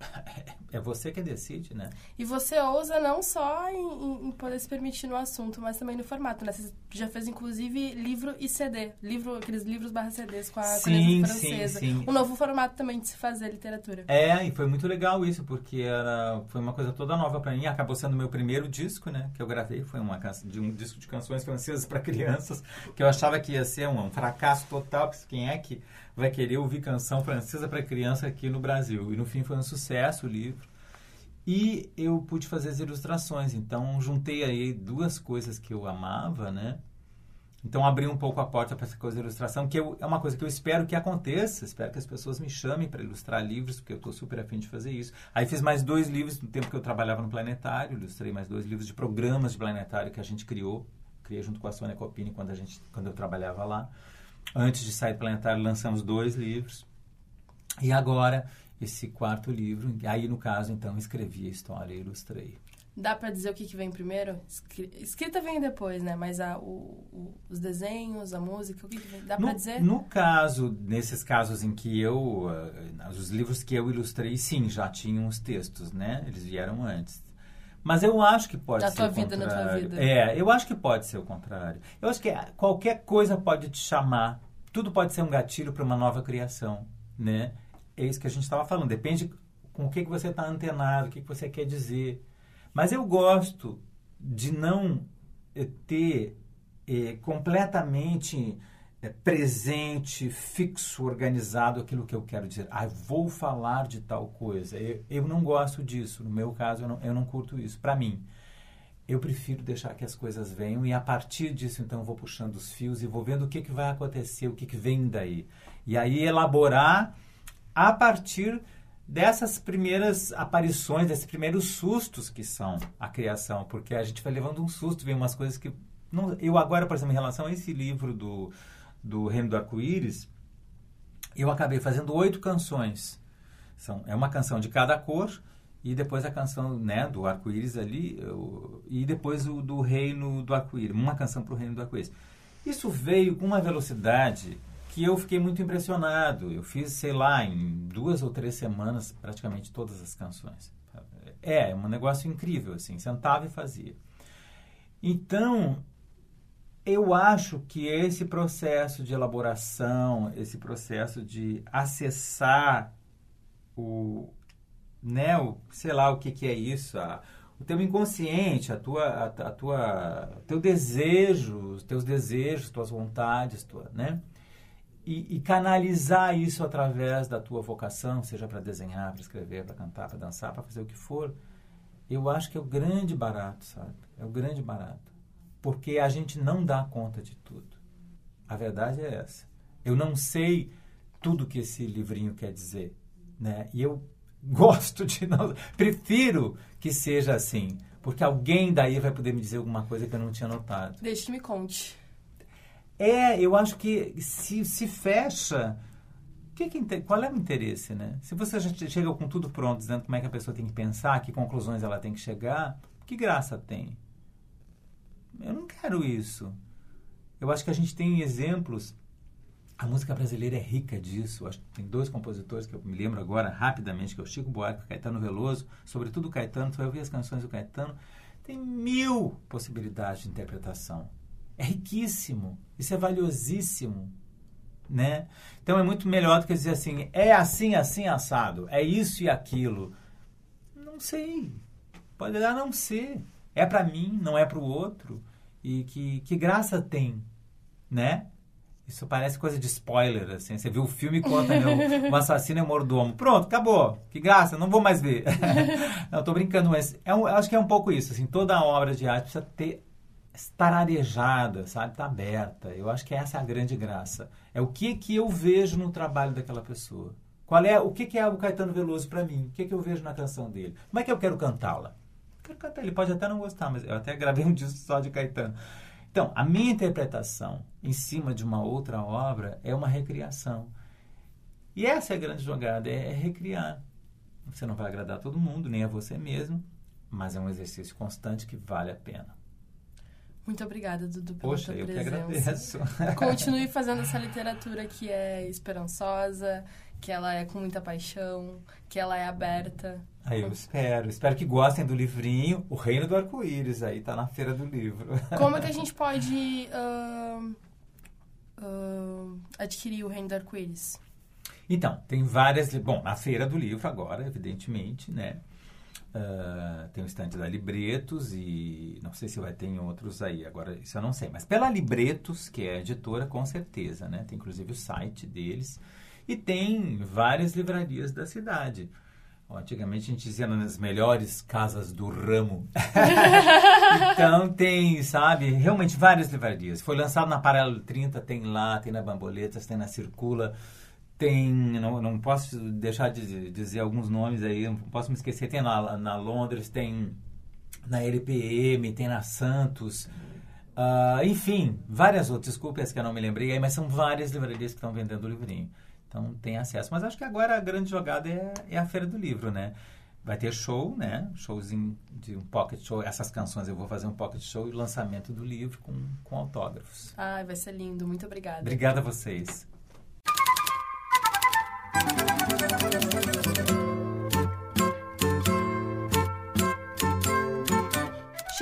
[laughs] é você que decide, né? E você ousa não só em, em, poder se permitir no assunto, mas também no formato, né? Você já fez, inclusive, livro e CD. Livro, aqueles livros barra CDs com a sim, francesa. Sim, sim. Um novo formato também de se fazer literatura. É, e foi muito legal isso, porque era, foi uma coisa toda nova para mim. Acabou sendo meu primeiro disco, né? Que eu gravei. Foi uma, de um disco de canções francesas para [laughs] crianças, que eu achava que ia ser um, um fracasso total. Quem é que vai querer ouvir canção francesa para criança aqui no Brasil. E no fim foi um sucesso o livro. E eu pude fazer as ilustrações, então juntei aí duas coisas que eu amava, né? Então, abri um pouco a porta para essa coisa da ilustração, que eu, é uma coisa que eu espero que aconteça. Espero que as pessoas me chamem para ilustrar livros, porque eu estou super afim de fazer isso. Aí, fiz mais dois livros no tempo que eu trabalhava no Planetário. Ilustrei mais dois livros de programas de Planetário que a gente criou. Criei junto com a Sônia Copini quando, a gente, quando eu trabalhava lá. Antes de sair Planetário, lançamos dois livros. E agora, esse quarto livro. Aí, no caso, então, escrevi a história e ilustrei. Dá para dizer o que, que vem primeiro? Escrita vem depois, né? Mas a, o, o, os desenhos, a música, o que, que vem? Dá para dizer? No caso, nesses casos em que eu... Uh, os livros que eu ilustrei, sim, já tinham os textos, né? Eles vieram antes. Mas eu acho que pode na ser tua o vida, contrário. na tua vida. É, eu acho que pode ser o contrário. Eu acho que qualquer coisa pode te chamar. Tudo pode ser um gatilho para uma nova criação, né? É isso que a gente estava falando. Depende com o que, que você está antenado, o que, que você quer dizer. Mas eu gosto de não eh, ter é, completamente é, presente, fixo, organizado aquilo que eu quero dizer. Ah, vou falar de tal coisa. Eu, eu não gosto disso. No meu caso, eu não, eu não curto isso. Para mim, eu prefiro deixar que as coisas venham e a partir disso, então, eu vou puxando os fios e vou vendo o que, que vai acontecer, o que, que vem daí. E aí elaborar a partir dessas primeiras aparições, desses primeiros sustos que são a criação, porque a gente vai levando um susto, vem umas coisas que não, eu agora, por exemplo, em relação a esse livro do do Reino do Arco-Íris, eu acabei fazendo oito canções. São, é uma canção de cada cor e depois a canção né, do arco-íris ali eu, e depois o do Reino do Arco-Íris, uma canção para o Reino do Arco-Íris. Isso veio com uma velocidade que eu fiquei muito impressionado. Eu fiz, sei lá, em duas ou três semanas, praticamente todas as canções. É, é um negócio incrível, assim, sentava e fazia. Então, eu acho que esse processo de elaboração, esse processo de acessar o, né, o, sei lá o que, que é isso, a, o teu inconsciente, a tua, a, a tua, teu desejo, os teus desejos, tuas vontades, tua, né? e, e, canalizar isso através da tua vocação, seja para desenhar, para escrever, para cantar, para dançar, para fazer o que for, eu acho que é o grande barato, sabe? É o grande barato. Porque a gente não dá conta de tudo. A verdade é essa. Eu não sei tudo que esse livrinho quer dizer, né? E eu [laughs] gosto de não, prefiro que seja assim, porque alguém daí vai poder me dizer alguma coisa que eu não tinha notado. Deixe que me conte. É, eu acho que se, se fecha. Que que, qual é o interesse, né? Se você já chega com tudo pronto, dizendo como é que a pessoa tem que pensar, que conclusões ela tem que chegar, que graça tem? Eu não quero isso. Eu acho que a gente tem exemplos. A música brasileira é rica disso. Acho que tem dois compositores que eu me lembro agora rapidamente, que é o Chico Buarque e o Caetano Veloso. Sobretudo o Caetano, tu vai ouvir as canções do Caetano. Tem mil possibilidades de interpretação é riquíssimo, isso é valiosíssimo, né? Então é muito melhor do que dizer assim, é assim, assim, assado, é isso e aquilo. Não sei, pode dar não ser. É para mim, não é para o outro. E que, que graça tem, né? Isso parece coisa de spoiler, assim. Você viu o filme e conta, meu, [laughs] o assassino é o mordomo. Pronto, acabou. Que graça, não vou mais ver. [laughs] não, tô brincando, mas é um, acho que é um pouco isso, assim. Toda obra de arte precisa ter estar arejada, sabe? Está aberta. Eu acho que essa é a grande graça. É o que que eu vejo no trabalho daquela pessoa. Qual é o que que é o Caetano Veloso para mim? O que que eu vejo na canção dele? Como é que eu quero cantá-la? Quero cantar. Ele pode até não gostar, mas eu até gravei um disco só de Caetano. Então, a minha interpretação em cima de uma outra obra é uma recriação. E essa é a grande jogada, é, é recriar. Você não vai agradar todo mundo, nem a você mesmo, mas é um exercício constante que vale a pena. Muito obrigada, Dudu, pela Poxa, eu presença. que agradeço. [laughs] [laughs] Continue fazendo essa literatura que é esperançosa, que ela é com muita paixão, que ela é aberta. Aí eu espero. Espero que gostem do livrinho O Reino do Arco-Íris. Aí tá na feira do livro. [laughs] Como é que a gente pode uh, uh, adquirir o Reino do Arco-Íris? Então, tem várias... Bom, na feira do livro agora, evidentemente, né? Uh, tem o estande da Libretos e não sei se vai ter em outros aí, agora isso eu não sei. Mas pela Libretos, que é a editora, com certeza, né? Tem inclusive o site deles. E tem várias livrarias da cidade. Antigamente a gente dizia nas melhores casas do ramo. [laughs] então tem, sabe, realmente várias livrarias. Foi lançado na Paralelo 30, tem lá, tem na Bamboletas, tem na Circula, tem, não, não posso deixar de dizer alguns nomes aí, não posso me esquecer, tem na, na Londres, tem na LPM, tem na Santos, uh, enfim, várias outras, desculpe as que eu não me lembrei aí, mas são várias livrarias que estão vendendo o livrinho. Então tem acesso. Mas acho que agora a grande jogada é, é a Feira do Livro, né? Vai ter show, né? Showzinho de um pocket show. Essas canções eu vou fazer um pocket show e o lançamento do livro com, com autógrafos. Ai, vai ser lindo. Muito obrigada. Obrigada a vocês.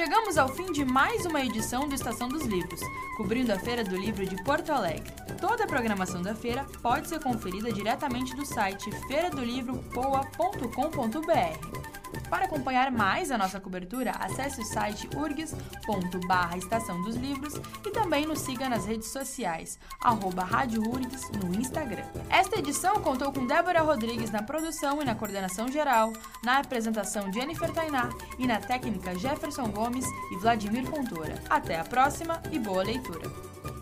Chegamos ao fim de mais uma edição do Estação dos Livros, cobrindo a Feira do Livro de Porto Alegre. Toda a programação da feira pode ser conferida diretamente do site feiradolivropoa.com.br. Para acompanhar mais a nossa cobertura, acesse o site urgs.barra Estação dos Livros e também nos siga nas redes sociais, arroba Rádio Urgs no Instagram. Esta edição contou com Débora Rodrigues na produção e na coordenação geral, na apresentação Jennifer Tainá e na técnica Jefferson Gomes e Vladimir Fontoura. Até a próxima e boa leitura!